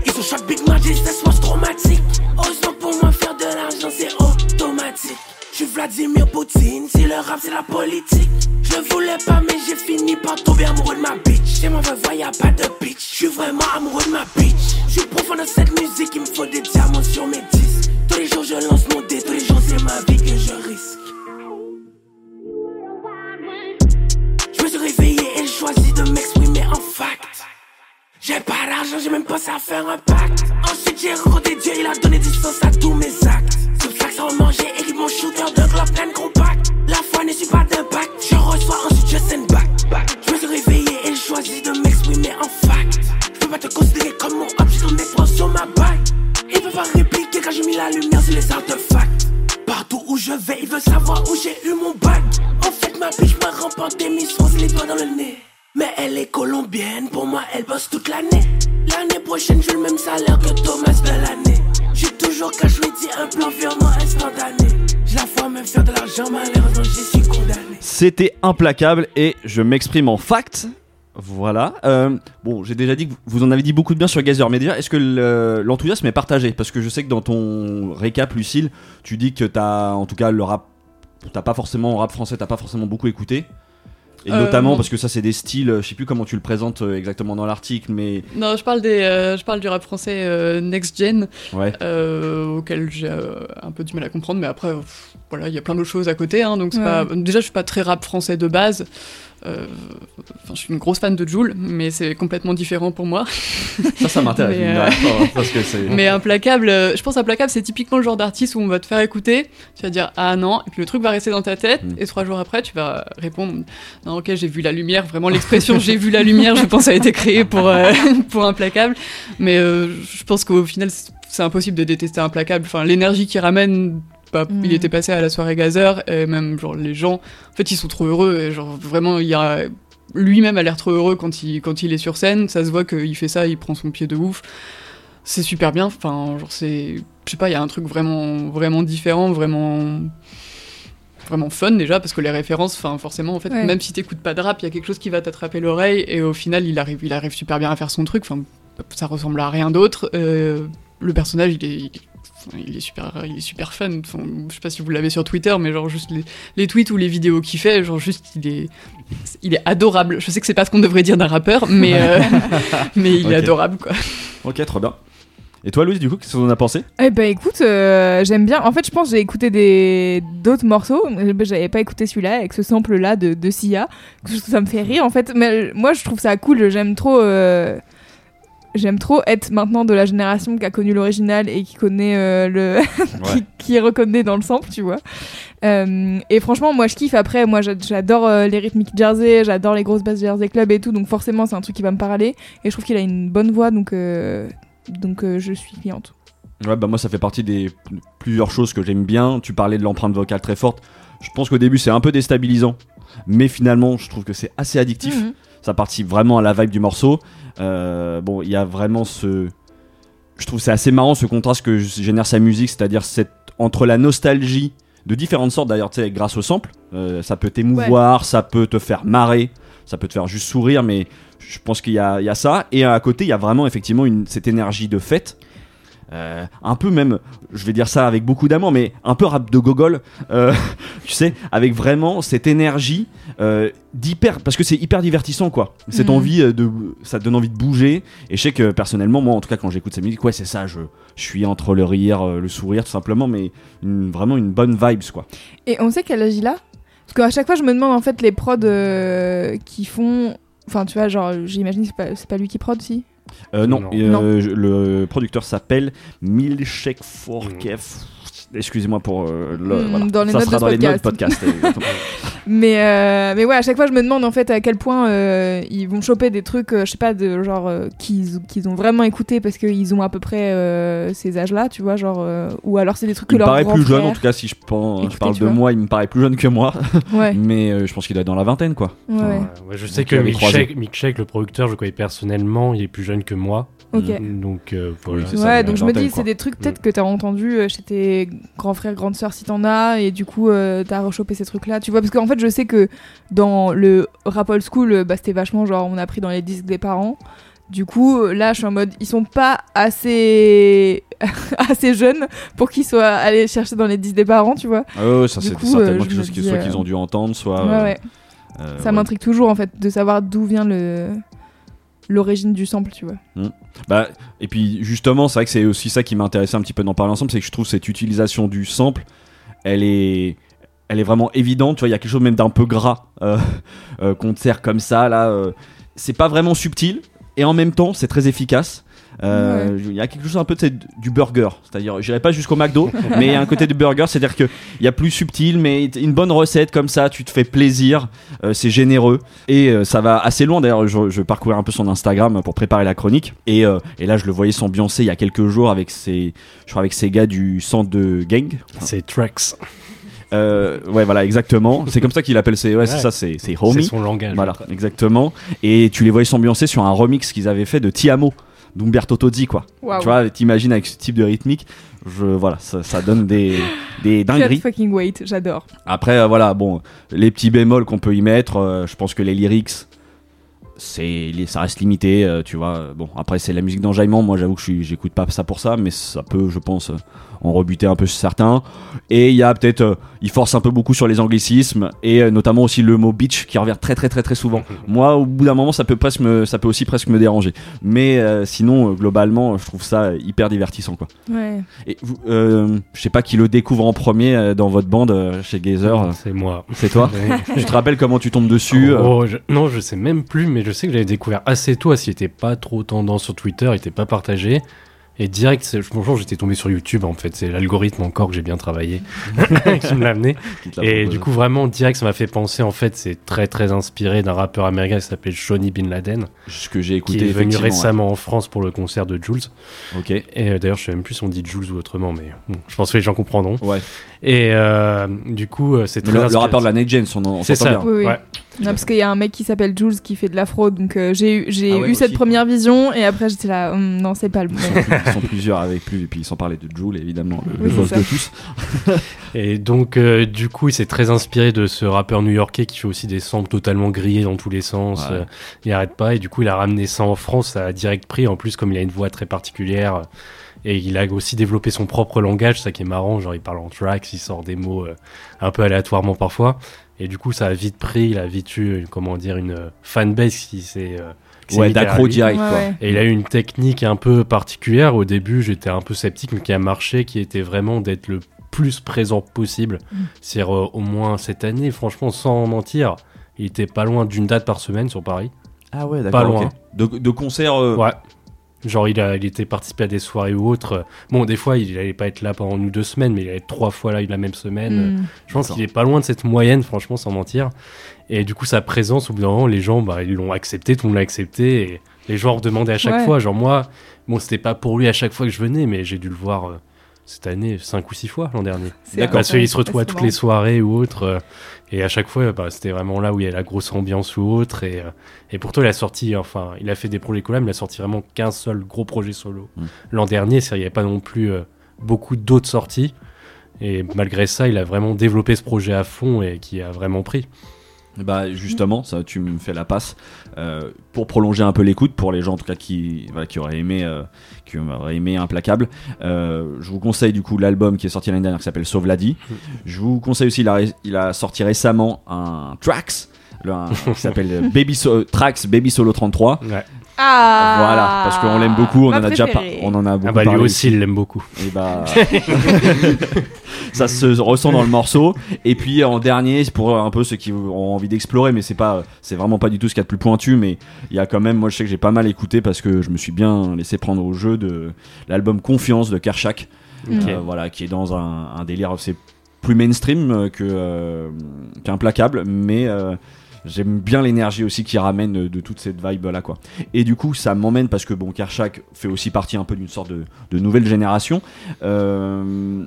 Ils ont shot Big Magic, ça se traumatique. Heureusement pour moi, faire de l'argent c'est automatique. Je Vladimir Poutine, si le rap c'est la politique. Je voulais pas, mais j'ai fini par tomber amoureux de ma bitch. C'est mon vrai, y'a pas de bitch. Je suis vraiment amoureux de ma bitch. Je suis profond dans cette musique, il me faut des diamants sur mes disques. Tous les jours je lance mon dé, c'est ma vie que je risque. Je me suis réveillé et choisi de m'exprimer en fact. J'ai pas d'argent, j'ai même pensé à faire un pacte. Ensuite, j'ai rencontré Dieu, il a donné du sens à tous mes actes. C'est pour ça que ça m'a mangé, équipe mon shooter de globe plein compact. La foi ne suit pas d'impact, je reçois ensuite je send back. Je me suis réveillé et choisi de m'exprimer en fact. Je peux pas te considérer comme mon objet, ton explosion sur ma bague. Ils peuvent pas répliquer quand j'ai mis la lumière sur les artefacts. Partout où je vais, ils veulent savoir où j'ai eu mon bac. En fait, ma biche m'a remporté Miss France les doigts dans le nez. Mais elle est colombienne, pour moi elle bosse toute l'année. L'année prochaine, j'ai le même salaire que Thomas Bellannée. J'ai toujours qu'à choisir un plan virement instantané. J'ai la foi à me faire de l'argent, malheureusement j'y suis condamné. C'était implacable et je m'exprime en fact. Voilà. Euh, bon, j'ai déjà dit que vous en avez dit beaucoup de bien sur Gazer, mais déjà, est-ce que le- l'enthousiasme est partagé? Parce que je sais que dans ton récap, Lucille, tu dis que t'as, en tout cas, le rap, t'as pas forcément, rap français, t'as pas forcément beaucoup écouté. Et Euh, notamment non. parce que ça, c'est des styles, je sais plus comment tu le présentes euh, exactement dans l'article, mais Non, je parle, des, euh, je parle du rap français euh, next gen, ouais. euh, auquel j'ai euh, un peu du mal à comprendre, mais après, pff, voilà, il y a plein d'autres choses à côté. Hein, donc c'est Ouais. pas... Déjà, je suis pas très rap français de base. Euh, je suis une grosse fan de Joule, mais c'est complètement différent pour moi. <laughs> Ça, ça m'intéresse. Mais, euh, parce que. Mais implacable, euh, je pense implacable, c'est typiquement le genre d'artiste où on va te faire écouter, tu vas dire ah non, et puis le truc va rester dans ta tête, Mm. et trois jours après, tu vas répondre non, ok, j'ai vu la lumière. Vraiment, l'expression j'ai vu la lumière, je pense, a été créée pour, euh, <laughs> pour implacable. Mais je pense qu'au final, c'est c'est impossible de détester implacable. Enfin, l'énergie qu'il ramène pas, Mm. il était passé à la soirée Gazer et même genre les gens, en fait, ils sont trop heureux et genre vraiment, il y a lui-même a l'air trop heureux quand il quand il est sur scène. Ça se voit qu'il fait ça, il prend son pied de ouf. C'est super bien. Enfin, genre c'est, je sais pas, il y a un truc vraiment vraiment différent, vraiment vraiment fun déjà parce que les références, enfin forcément en fait, Ouais. même si t'écoutes pas de rap, il y a quelque chose qui va t'attraper l'oreille et au final il arrive il arrive super bien à faire son truc. Enfin, ça ressemble à rien d'autre. Euh, le personnage, il est, il est- super, il est super fun. Enfin, je sais pas si vous l'avez sur Twitter, mais genre juste les, les tweets ou les vidéos qu'il fait, genre juste il est, il est adorable. Je sais que c'est pas ce qu'on devrait dire d'un rappeur, mais euh, <laughs> mais il est adorable quoi. Ok, trop bien. Et toi, Louise, du coup, qu'est-ce que t'en as pensé? Eh ben écoute, euh, j'aime bien. En fait, je pense que j'ai écouté des d'autres morceaux. mais J'avais pas écouté celui-là avec ce sample là de, de Sia. Ça me fait rire en fait. Mais euh, moi, je trouve ça cool. J'aime trop. euh, J'aime trop être maintenant de la génération qui a connu l'original et qui connaît euh, le, <laughs> qui, qui reconnaît dans le sample, tu vois. Euh, et franchement, moi je kiffe. Après, moi j'a- j'adore euh, les rythmiques Jersey, j'adore les grosses basses Jersey Club et tout. Donc forcément, c'est un truc qui va me parler. Et je trouve qu'il a une bonne voix, donc donc je suis cliente. Ouais, bah moi, ça fait partie des plusieurs choses que j'aime bien. Tu parlais de l'empreinte vocale très forte. Je pense qu'au début, c'est un peu déstabilisant. Mais finalement, je trouve que c'est assez addictif. Mhm. Ça participe vraiment à la vibe du morceau. Euh, bon, il y a vraiment ce. Je trouve c'est assez marrant ce contraste que génère sa musique, c'est-à-dire cette... entre la nostalgie de différentes sortes, d'ailleurs, tu sais, grâce au sample. Euh, ça peut t'émouvoir, ça peut te faire marrer, ça peut te faire juste sourire, mais je pense qu'il y y a ça. Et à côté, il y a vraiment effectivement une... cette énergie de fête. Euh, un peu même, je vais dire ça avec beaucoup d'amour, mais un peu rap de gogol, euh, <laughs> tu sais, avec vraiment cette énergie euh, d'hyper, parce que c'est hyper divertissant quoi. Cette Mhm. envie de, ça te donne envie de bouger. Et je sais que personnellement, moi en tout cas quand j'écoute sa musique, ouais c'est ça, je, je suis entre le rire, le sourire tout simplement, mais une- vraiment une bonne vibes quoi. Et on sait quel âge il a? Parce qu'à chaque fois, je me demande en fait les prods qui font. Enfin, tu vois, genre, j'imagine que c'est pas, c'est pas lui qui prod, si? Euh, non, Non. euh, Non. je- le producteur s'appelle Milchek Forkev. Excusez-moi pour euh, le, Mm, voilà. dans les ça notes sera de dans les notes podcast. <laughs> mais, euh, mais ouais, à chaque fois, je me demande en fait à quel point euh, ils vont choper des trucs, euh, je sais pas, de genre euh, qu'ils qu'ils ont vraiment écouté parce qu'ils ont à peu près euh, ces âges-là, tu vois, genre. euh, ou alors c'est des trucs que il me leur paraît plus jeune, en tout cas, si je, pense, je parle de moi, il me paraît plus jeune que moi. <laughs> Ouais, Mais euh, je pense qu'il est dans la vingtaine, quoi. ouais, ouais. Je sais Donc, que Milkshake, Milkshake, le producteur, je le connais personnellement, il est plus jeune que moi. Ok. Donc euh, voilà. Oui, c'est ça, Ouais, donc je me dis, c'est des trucs peut-être que t'as entendu euh, chez tes grands frères, grandes sœurs si t'en as, et du coup euh, t'as rechopé ces trucs-là, tu vois. Parce qu'en fait, je sais que dans le rap old school, euh, bah, c'était vachement genre on a pris dans les disques des parents. Du coup, euh, là, je suis en mode, ils sont pas assez <laughs> assez jeunes pour qu'ils soient allés chercher dans les disques des parents, tu vois. Ah ouais, ça c'est certainement euh, quelque chose qui- dis, soit euh, qu'ils ont dû entendre, soit. ouais, euh, ouais. euh, Ça ouais. m'intrigue toujours en fait de savoir d'où vient le l'origine du sample, tu vois. Bah, et puis justement, c'est vrai que c'est aussi ça qui m'intéressait un petit peu d'en parler ensemble, c'est que je trouve cette utilisation du sample, elle est, elle est vraiment évidente. Tu vois, il y a quelque chose même d'un peu gras euh, <laughs> euh, qu'on te sert comme ça là. euh, c'est pas vraiment subtil et en même temps, c'est très efficace. Euh, Il y a quelque chose un peu du burger, c'est-à-dire, j'irai pas jusqu'au McDo, <laughs> mais il y a un côté du burger, c'est-à-dire que il y a plus subtil, mais une bonne recette comme ça, tu te fais plaisir, euh, c'est généreux et euh, ça va assez loin. D'ailleurs, je, je parcourais un peu son Instagram pour préparer la chronique et, euh, et là, je le voyais s'ambiancer il y a quelques jours avec ses, je crois avec ses gars du centre de gang. C'est Trax. Euh, ouais, voilà, exactement. C'est comme ça qu'il appelle ses, ouais, c'est ça, c'est c'est C'est homie. son langage. Voilà, exactement. Et tu les voyais s'ambiancer sur un remix qu'ils avaient fait de Tiamo d'Umberto Tozzi, quoi. Tu vois, t'imagines avec ce type de rythmique, je, voilà, ça, ça donne des, des <laughs> dingueries. fucking wait, j'adore. Après, euh, voilà, bon, les petits bémols qu'on peut y mettre, euh, je pense que les lyrics, c'est, ça reste limité, euh, tu vois. Bon, après, c'est la musique d'enjaillement. Moi, j'avoue que j'écoute pas ça pour ça, mais ça peut, je pense, euh, en rebuter un peu certains. Et il y a peut-être, euh, il force un peu beaucoup sur les anglicismes et euh, notamment aussi le mot bitch qui revient très très très très souvent. Moi, au bout d'un moment, ça peut presque me, ça peut aussi presque me déranger. Mais euh, sinon, euh, globalement, je trouve ça hyper divertissant, quoi. Ouais. Et euh, je sais pas qui le découvre en premier euh, dans votre bande euh, chez Gazer. C'est moi. C'est toi <laughs> <laughs> Tu te rappelles comment tu tombes dessus euh, Oh, je- Non, je sais même plus, mais je sais que j'avais découvert assez tôt, s'il était pas trop tendance sur Twitter, il était pas partagé. Et direct, bonjour, j'étais tombé sur YouTube en fait. C'est l'algorithme encore que j'ai bien travaillé <laughs> qui me l'a amené. qui Et proposé. du coup, vraiment, direct, ça m'a fait penser. En fait, c'est très très inspiré d'un rappeur américain qui s'appelle Shawnee Bin Laden, ce que j'ai qui écouté est venu récemment en France pour le concert de Jules. Ok. Et euh, d'ailleurs, je sais même plus si on dit Jules ou autrement, mais bon, je pense que les gens comprendront. Ouais. Et euh, du coup, euh, c'est très le, le rappeur de la Next Gen, on, on C'est ça. bien. Oui, oui. Ouais. Non, parce qu'il y a un mec qui s'appelle Jules qui fait de l'afro, donc euh, j'ai eu, j'ai Ah ouais, eu cette aussi. première vision et après j'étais là, Hum, non, c'est pas le bon. Ils sont plusieurs avec plus, et puis ils sont parlé de Joule, évidemment, le, Oui, le boss de tous. <laughs> Et donc, euh, du coup, il s'est très inspiré de ce rappeur new-yorkais qui fait aussi des samples totalement grillés dans tous les sens. Ouais. Euh, il arrête pas. Et du coup, il a ramené ça en France à direct prix. En plus, comme il a une voix très particulière. Et il a aussi développé son propre langage, ça qui est marrant. Genre, il parle en tracks, il sort des mots euh, un peu aléatoirement parfois. Et du coup, ça a vite pris. Il a vite eu, une- comment dire, une euh, fanbase qui s'est. euh, Ouais, d'accro direct, Ouais, quoi. ouais. Et il a eu une technique un peu particulière. Au début, j'étais un peu sceptique, mais qui a marché, qui était vraiment d'être le plus présent possible. Mm. C'est-à-dire, euh, au moins cette année, franchement, sans mentir, il était pas loin d'une date par semaine sur Paris. Ah ouais, Pas d'accord. loin. ok. De, de concerts. euh, Ouais. Genre, il, a, il était participé à des soirées ou autres. Bon, des fois, il allait pas être là pendant une ou deux semaines, mais il allait être trois fois là la même semaine. Hum. Je pense qu'il est pas loin de cette moyenne, franchement, sans mentir. Et du coup, sa présence, au bout d'un moment, les gens, bah, ils l'ont accepté, tout le monde l'a accepté. Et les gens redemandaient à chaque Ouais. fois. Genre, moi, bon, c'était pas pour lui à chaque fois que je venais, mais j'ai dû le voir euh, cette année cinq ou six fois l'an dernier. C'est D'accord. Parce qu'il se retrouve à toutes les soirées ou autres. euh, et à chaque fois, bah, c'était vraiment là où il y a la grosse ambiance ou autre. Et, euh, et pourtant, il a sorti, enfin, il a fait des projets collabs, mais il a sorti vraiment qu'un seul gros projet solo. Mm. L'an dernier, il n'y avait pas non plus euh, beaucoup d'autres sorties. Et malgré ça, il a vraiment développé ce projet à fond et qui a vraiment pris. Bah justement, ça tu me fais la passe Euh, pour prolonger un peu l'écoute pour les gens en tout cas qui voilà, qui auraient aimé euh, qui auraient aimé Implacable. Euh, je vous conseille du coup l'album qui est sorti l'année dernière qui s'appelle Sauve la dit. Je vous conseille aussi il a, il a sorti récemment un tracks le- un- qui s'appelle <laughs> Baby So- Tracks Baby Solo 33. Ouais. Ah. Voilà, parce qu'on l'aime beaucoup, on ma en a déjà par- on en a beaucoup Ah bah lui parlé aussi, il l'aime beaucoup. et bah. Ça se ressent dans le morceau. Et puis en dernier c'est pour un peu ceux qui ont envie d'explorer mais c'est pas c'est vraiment pas du tout ce qu'il y a de plus pointu mais il y a quand même moi je sais que j'ai pas mal écouté parce que je me suis bien laissé prendre au jeu de l'album Confiance de Kershak Ok. euh, voilà qui est dans un, un délire c'est plus mainstream euh, que euh, qu'implacable mais euh, J'aime bien l'énergie aussi qui ramène de, de toute cette vibe là quoi. Et du coup ça m'emmène parce que bon Kershak fait aussi partie un peu d'une sorte de, de nouvelle génération. Euh,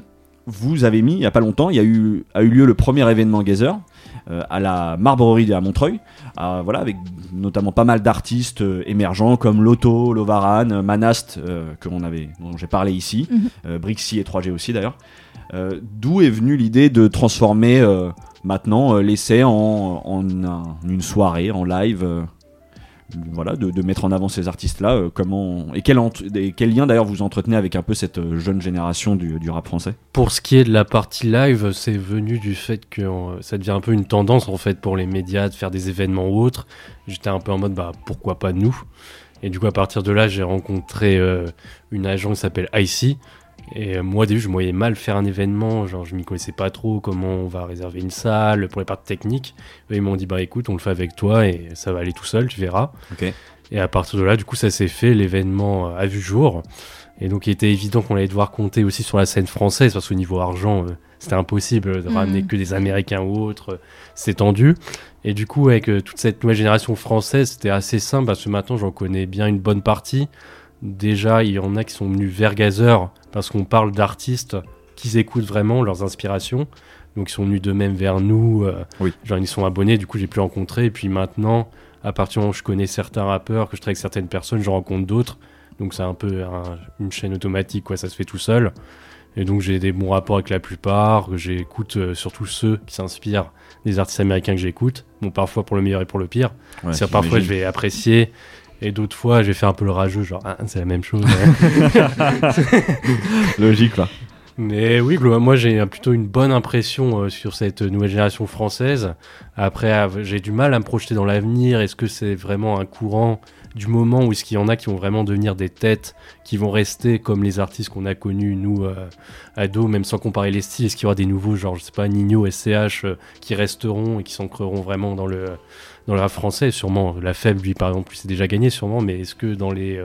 vous avez mis il y a pas longtemps, il y a eu a eu lieu le premier événement Gazer euh, à la Marbrerie à Montreuil, euh, voilà avec notamment pas mal d'artistes euh, émergents comme Lotto, Lovaran, euh, Manast euh, que on avait dont j'ai parlé ici, euh, Brixie et 3G aussi d'ailleurs. Euh, D'où est venue l'idée de transformer euh, maintenant euh, l'essai en, en un- une soirée en live voilà de, mettre en avant ces artistes là comment et quel, lien d'ailleurs vous entretenez avec un peu cette jeune génération du, rap français? Pour ce qui est de la partie live, c'est venu du fait que ça devient un peu une tendance en fait pour les médias de faire des événements ou autres. J'étais un peu en mode bah pourquoi pas nous? Et du coup à partir de là j'ai rencontré une agence qui s'appelle IC. Et euh, moi au début je me voyais mal faire un événement, genre je m'y connaissais pas trop comment on va réserver une salle pour les parties techniques. Et ils m'ont dit bah écoute on le fait avec toi et ça va aller tout seul, tu verras. Et à partir de là du coup ça s'est fait, l'événement euh, a vu jour. Et donc il était évident qu'on allait devoir compter aussi sur la scène française, parce qu'au niveau argent, euh, c'était impossible de Mhm. ramener que des Américains ou autres, euh, c'est tendu. Et du coup, avec euh, toute cette nouvelle génération française, c'était assez simple, parce que maintenant j'en connais bien une bonne partie. Déjà, il y en a qui sont venus vers Gazer, parce qu'on parle d'artistes qu'ils écoutent vraiment, leurs inspirations. Donc ils sont venus d'eux-mêmes vers nous, euh, Oui. genre ils sont abonnés, du coup j'ai pu rencontrer. Et puis maintenant, à partir du moment où je connais certains rappeurs, que je travaille avec certaines personnes, je rencontre d'autres. Donc c'est un peu un- une chaîne automatique, quoi, ça se fait tout seul. Et donc j'ai des bons rapports avec la plupart, j'écoute euh, surtout ceux qui s'inspirent des artistes américains que j'écoute. Bon, parfois pour le meilleur et pour le pire. Ouais, C'est parfois je vais apprécier, et d'autres fois je vais faire un peu le rageux, genre ah, c'est la même chose. <laughs> logique quoi Mais oui, moi j'ai plutôt une bonne impression euh, sur cette nouvelle génération française. Après, j'ai du mal à me projeter dans l'avenir. Est-ce que c'est vraiment un courant du moment ou est-ce qu'il y en a qui vont vraiment devenir des têtes, qui vont rester comme les artistes qu'on a connus, nous, euh, ados, même sans comparer les styles? Est-ce qu'il y aura des nouveaux, genre, je sais pas, Nino, SCH, euh, qui resteront et qui s'ancreront vraiment dans le, dans le rap français Sûrement, la faible, lui, par exemple, c'est déjà gagné, sûrement, mais est-ce que dans les. euh,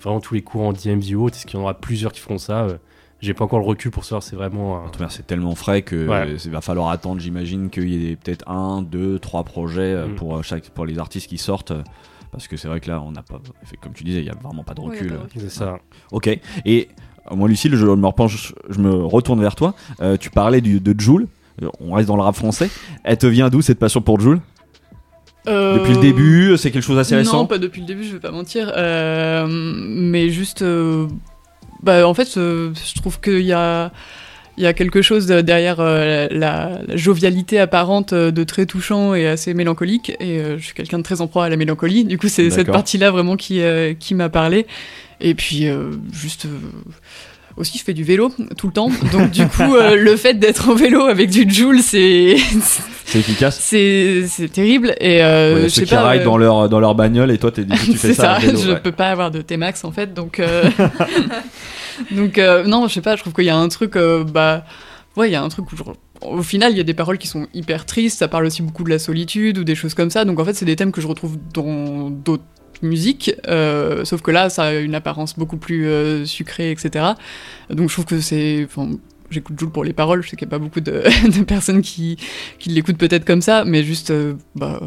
vraiment tous les courants d'IMV ou autres, est-ce qu'il y en aura plusieurs qui feront ça Euh, J'ai pas encore le recul pour savoir, c'est vraiment. un- En tout cas, C'est tellement frais que Ouais. il va falloir attendre, j'imagine, qu'il y ait peut-être un, deux, trois projets euh, Mm. pour, euh, chaque, pour les artistes qui sortent. euh, Parce que c'est vrai que là, on n'a pas, comme tu disais, il n'y a vraiment pas de recul. C'est ça. Ok. Et euh, moi, Lucille, je me repenche, je me retourne vers toi. Euh, tu parlais du, de Joule. Euh, On reste dans le rap français. Elle te vient d'où cette passion pour Joule? Euh, Depuis le début, c'est quelque chose d'assez récent. Non, pas depuis le début, je vais pas mentir. Euh, mais juste. euh, bah, en fait, je trouve qu'il y a. Il y a quelque chose de- derrière la, la jovialité apparente de très touchant et assez mélancolique. Et je suis quelqu'un de très en proie à la mélancolie. Du coup, c'est cette partie-là vraiment qui, qui m'a parlé. Et puis, juste. Aussi, je fais du vélo tout le temps. Donc, du coup, euh, <laughs> le fait d'être en vélo avec du Joule, c'est. C'est efficace. c'est c'est terrible. Et euh, Ouais, je ceux sais qui pas. euh, dans leur, dans leur bagnole et toi, t'es- tu <laughs> fais ça. ça, vélo, je ouais. peux pas avoir de T-Max en fait, donc euh, <laughs> donc euh, non, je sais pas, je trouve qu'il y a un truc, bah ouais, il y a un truc où genre, au final il y a des paroles qui sont hyper tristes, ça parle aussi beaucoup de la solitude ou des choses comme ça, donc en fait c'est des thèmes que je retrouve dans d'autres musiques, euh, sauf que là ça a une apparence beaucoup plus euh, sucrée, etc. Donc je trouve que c'est, J'écoute Jules pour les paroles, je sais qu'il n'y a pas beaucoup de, <laughs> de personnes qui, qui l'écoutent peut-être comme ça, mais juste, euh, bah,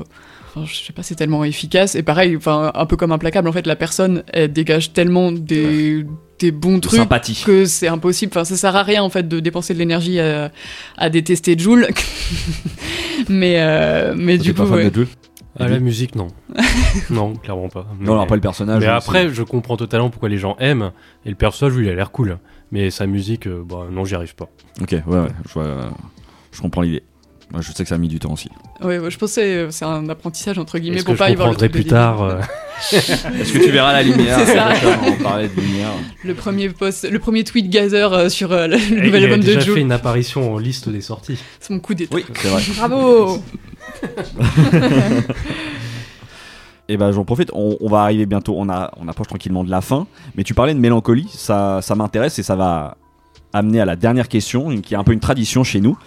Enfin, je sais pas, c'est tellement efficace. Et pareil, enfin, un peu comme implacable, en fait, la personne, elle dégage tellement des, des bons De trucs sympathie. que c'est impossible. Enfin, ça sert à rien, en fait, de dépenser de l'énergie à, à détester Joule. <laughs> mais, euh, mais du pas coup, fan ouais. de Jules Ah, la musique, non. <laughs> non, clairement pas. Mais, Non, alors pas le personnage. mais mais après, je comprends totalement pourquoi les gens aiment. Et le personnage, lui, il a l'air cool. Mais sa musique, euh, bah, non, j'y arrive pas. Ok, ouais, ouais, je, vois, euh, je comprends l'idée. Moi, je sais que ça a mis du temps aussi. Ouais, je pensais euh, c'est un apprentissage entre guillemets pour que pas y voir le comprendrai truc de plus tard euh, <laughs> Est-ce que tu verras la lumière <laughs> C'est ça. On parlait de lumière. Le premier post, le premier tweet Gazer euh, sur euh, le, il nouvel a album de déjà Joule. fait une apparition en liste des sorties. C'est mon coup d'état. Oui, c'est vrai. Bravo <laughs> Et ben j'en profite, on, on va arriver bientôt, on, a, on approche tranquillement de la fin, mais tu parlais de mélancolie, ça, ça m'intéresse et ça va amener à la dernière question, qui est un peu une tradition chez nous.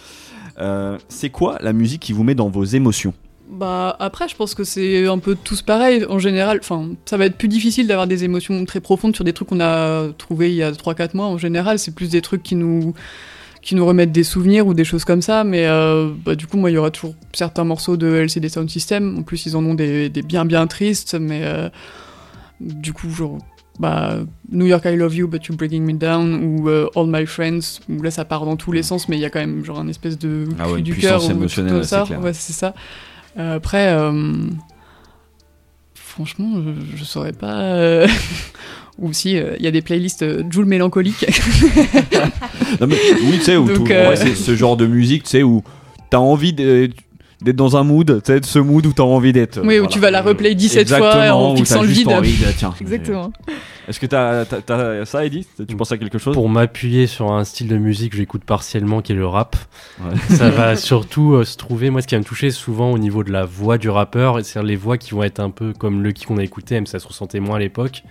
Euh, c'est quoi la musique qui vous met dans vos émotions Bah après, je pense que c'est un peu tous pareil en général. Enfin, ça va être plus difficile d'avoir des émotions très profondes sur des trucs qu'on a trouvés il y a 3-4 mois. En général, c'est plus des trucs qui nous qui nous remettent des souvenirs ou des choses comme ça. Mais euh, bah, du coup, moi, il y aura toujours certains morceaux de LCD Sound System. En plus, ils en ont des, des bien bien tristes. Mais euh, du coup, genre. Bah, New York I Love You But You're Breaking Me Down ou euh, All My Friends où là ça part dans tous les sens mais il y a quand même genre un espèce de Ah ouais, du cœur émotionnelle claire. ouais c'est ça euh, après, euh, franchement, je, je saurais pas. <laughs> Ou si il y a des playlists Joule mélancolique. <laughs> Non, mais, Oui, tu sais, où tout- c'est ce genre de musique, tu sais, où t'as envie de- d'être dans un mood, tu sais, de ce mood où t'as envie d'être. oui, où tu vas la replay 17 fois Exactement, en où fixant le vide. envie de- tiens, <laughs> Exactement. Est-ce que t'as as, t'as ça, Edith Tu penses à quelque chose? Pour m'appuyer sur un style de musique que j'écoute partiellement, qui est le rap, Ouais. ça va surtout euh, se trouver. Moi, ce qui va me toucher souvent au niveau de la voix du rappeur, c'est les voix qui vont être un peu comme le qui qu'on a écouté, même si ça se ressentait moins à l'époque.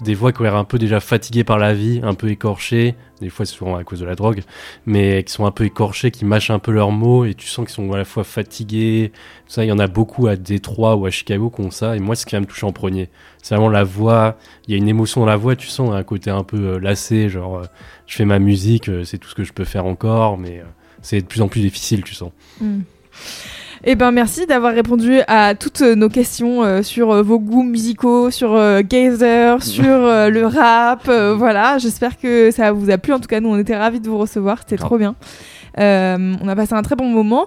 Des voix qui ont l'air un peu déjà fatiguées par la vie, un peu écorchées. Des fois, c'est souvent à cause de la drogue, mais qui sont un peu écorchées, qui mâchent un peu leurs mots, et tu sens qu'ils sont à la fois fatigués. Ça, il y en a beaucoup à Détroit ou à Chicago qui ont ça. Et moi, c'est ce qui va me toucher en premier, c'est vraiment la voix. Il y a une émotion dans la voix, tu sens un côté un peu euh, lassé, genre euh, je fais ma musique, euh, c'est tout ce que je peux faire encore, mais c'est de plus en plus difficile, tu sens. Eh ben merci d'avoir répondu à toutes nos questions euh, sur euh, vos goûts musicaux, sur euh, Gazer, <laughs> sur le rap. voilà, j'espère que ça vous a plu. En tout cas, nous on était ravis de vous recevoir, c'était trop bien. On a passé un très bon moment.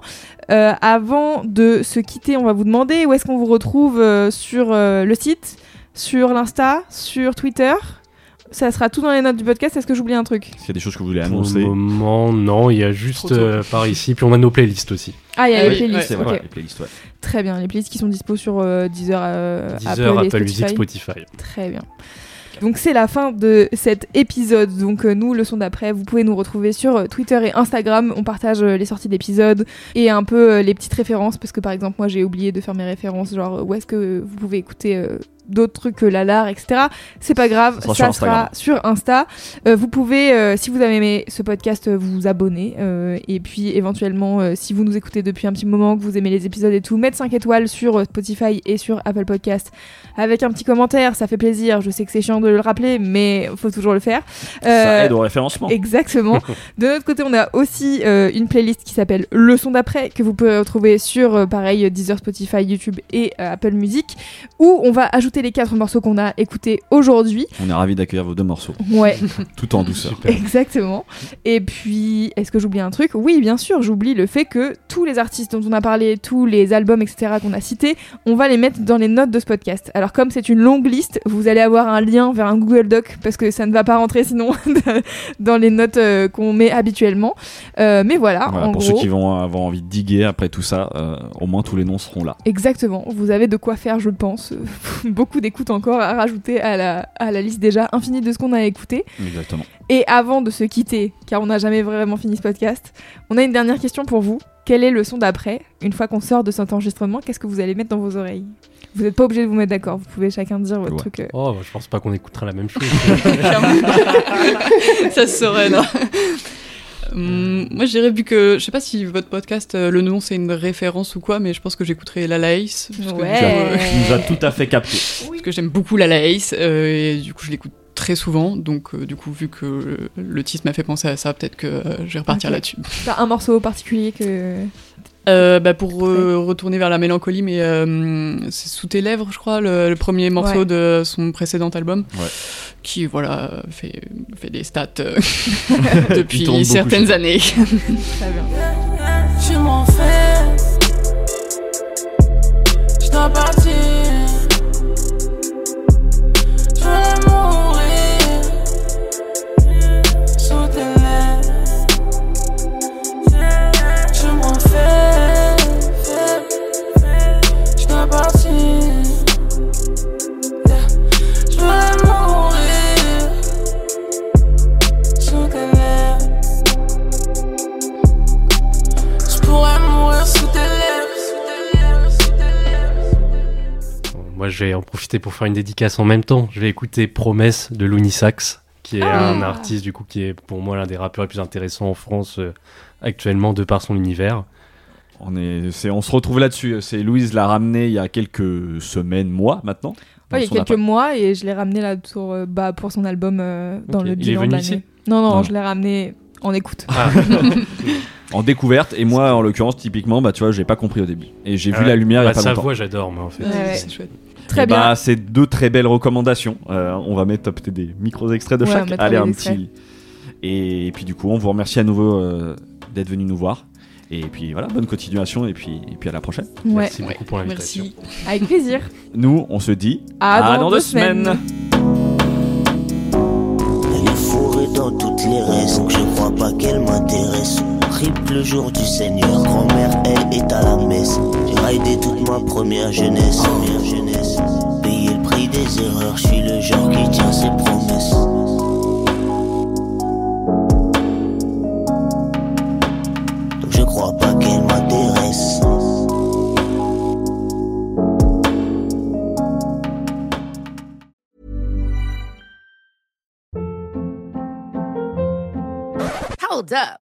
Avant de se quitter, on va vous demander où est-ce qu'on vous retrouve sur le site, sur l'Insta, sur Twitter. Ça sera tout dans les notes du podcast. Est-ce que j'oublie un truc Est-ce qu'il y a des choses que vous voulez Pour le annoncer moment, non, il y a juste euh, par ici, puis on a nos playlists aussi. Ah, il y a Ah les oui, playlists. ouais, C'est ok. vrai, les playlists, ouais. Très bien. Les playlists qui sont dispo sur euh, Deezer, euh, Deezer, Apple, et Apple Music, Spotify. Spotify. Très bien. Donc c'est la fin de cet épisode. Donc euh, nous, le son d'après, vous pouvez nous retrouver sur euh, Twitter et Instagram. On partage euh, les sorties d'épisodes et un peu euh, les petites références parce que par exemple moi j'ai oublié de faire mes références, genre où est-ce que vous pouvez écouter euh, d'autres trucs que Lalar, etc. C'est pas grave, Ça ça, sera sur sera sur Insta. Euh, vous pouvez, euh, si vous avez aimé ce podcast, euh, vous abonner euh, et puis éventuellement, euh, si vous nous écoutez depuis un petit moment, que vous aimez les épisodes et tout, mettre 5 étoiles sur euh, Spotify et sur Apple Podcast avec un petit commentaire, ça fait plaisir. Je sais que c'est chiant de le rappeler, mais faut toujours le faire. Ça aide au référencement. Exactement. <laughs> De notre côté, on a aussi euh, une playlist qui s'appelle Le son d'après que vous pouvez retrouver sur euh, pareil Deezer, Spotify, YouTube et Apple Music où on va ajouter les quatre morceaux qu'on a écoutés aujourd'hui. On est ravis d'accueillir vos deux morceaux, Ouais, <laughs> tout en douceur. Super. exactement. Et puis, est-ce que j'oublie un truc? Oui, bien sûr, j'oublie le fait que tous les artistes dont on a parlé, tous les albums, etc. qu'on a cités, on va les mettre dans les notes de ce podcast. Alors comme c'est une longue liste, vous allez avoir un lien vers un Google Doc parce que ça ne va pas rentrer sinon <laughs> dans les notes euh, qu'on met habituellement. Euh, mais voilà, Voilà, en pour gros. ceux qui vont avoir envie de diguer après tout ça, euh, au moins tous les noms seront là. Exactement, vous avez de quoi faire, je pense. <laughs> Beaucoup d'écoutes encore à rajouter à la, à la liste déjà infinie de ce qu'on a écouté. Exactement. Et avant de se quitter, car on n'a jamais vraiment fini ce podcast, on a une dernière question pour vous. Quel est le son d'après Une fois qu'on sort de cet enregistrement, qu'est-ce que vous allez mettre dans vos oreilles? Vous n'êtes pas obligé de vous mettre d'accord, vous pouvez chacun dire votre Ouais. truc. euh. Oh, bah, je pense pas qu'on écoutera la même chose. <laughs> ça se saurait, non? Hum, Moi, je dirais, vu que je sais pas si votre podcast, euh, le nom c'est une référence ou quoi, mais je pense que j'écouterai La Laïs. Parce que, Ouais. Tu, as- euh, tu nous as tout à fait capté. parce que j'aime beaucoup La Laïs euh, et du coup, je l'écoute très souvent. Donc, euh, du coup, vu que euh, le titre m'a fait penser à ça, peut-être que euh, je vais repartir Ok. là-dessus. T'as un morceau particulier que. Euh, bah, pour euh, retourner vers la mélancolie, mais euh, c'est Sous tes lèvres, je crois, le, le premier morceau Ouais. de son précédent album, Ouais. qui voilà fait, fait des stats euh, <laughs> depuis certaines années. Très bien. Je m'en fais. Je dois partir. Je Moi, je vais en profiter pour faire une dédicace en même temps. Je vais écouter Promesse de Looney Sax, qui est Ah. un artiste du coup qui est pour moi l'un des rappeurs les plus intéressants en France euh, actuellement de par son univers. On, est, c'est- on se retrouve là-dessus. C'est Louise l'a ramené il y a quelques semaines, mois maintenant. Ouais, il y a quelques appart. mois et je l'ai ramené là pour, euh, bah, pour son album euh, dans le Il est bilan de venu l'année. ici Non, non, Non. je l'ai ramené en écoute. Ah, <laughs> En découverte. Et moi, en l'occurrence, typiquement, bah, tu vois, j'ai pas compris au début. Et j'ai vu Ouais. la lumière il y a bah, pas sa longtemps. voix, j'adore, mais en fait. Ouais, ouais. C'est chouette. Très Et bien. Bah, c'est deux très belles recommandations. Euh, on va mettre peut-être des micros extraits de Ouais, chaque. Allez, un petit. Et puis du coup, on vous remercie à nouveau euh, d'être venu nous voir. Et puis voilà, bonne continuation et puis, et puis à la prochaine. Ouais, Merci beaucoup pour l'invitation. Merci. avec plaisir. <laughs> Nous, on se dit À, à dans, deux semaines. Elle est fourrée dans toutes les raisons je crois pas qu'elle m'intéresse. Triple le jour du Seigneur, grand-mère, elle est à la messe. Raidé toute ma première jeunesse, première jeunesse. Payer le prix des erreurs, je suis le genre qui tient ses promesses. Donc je crois pas qu'elle m'intéresse. Hold up.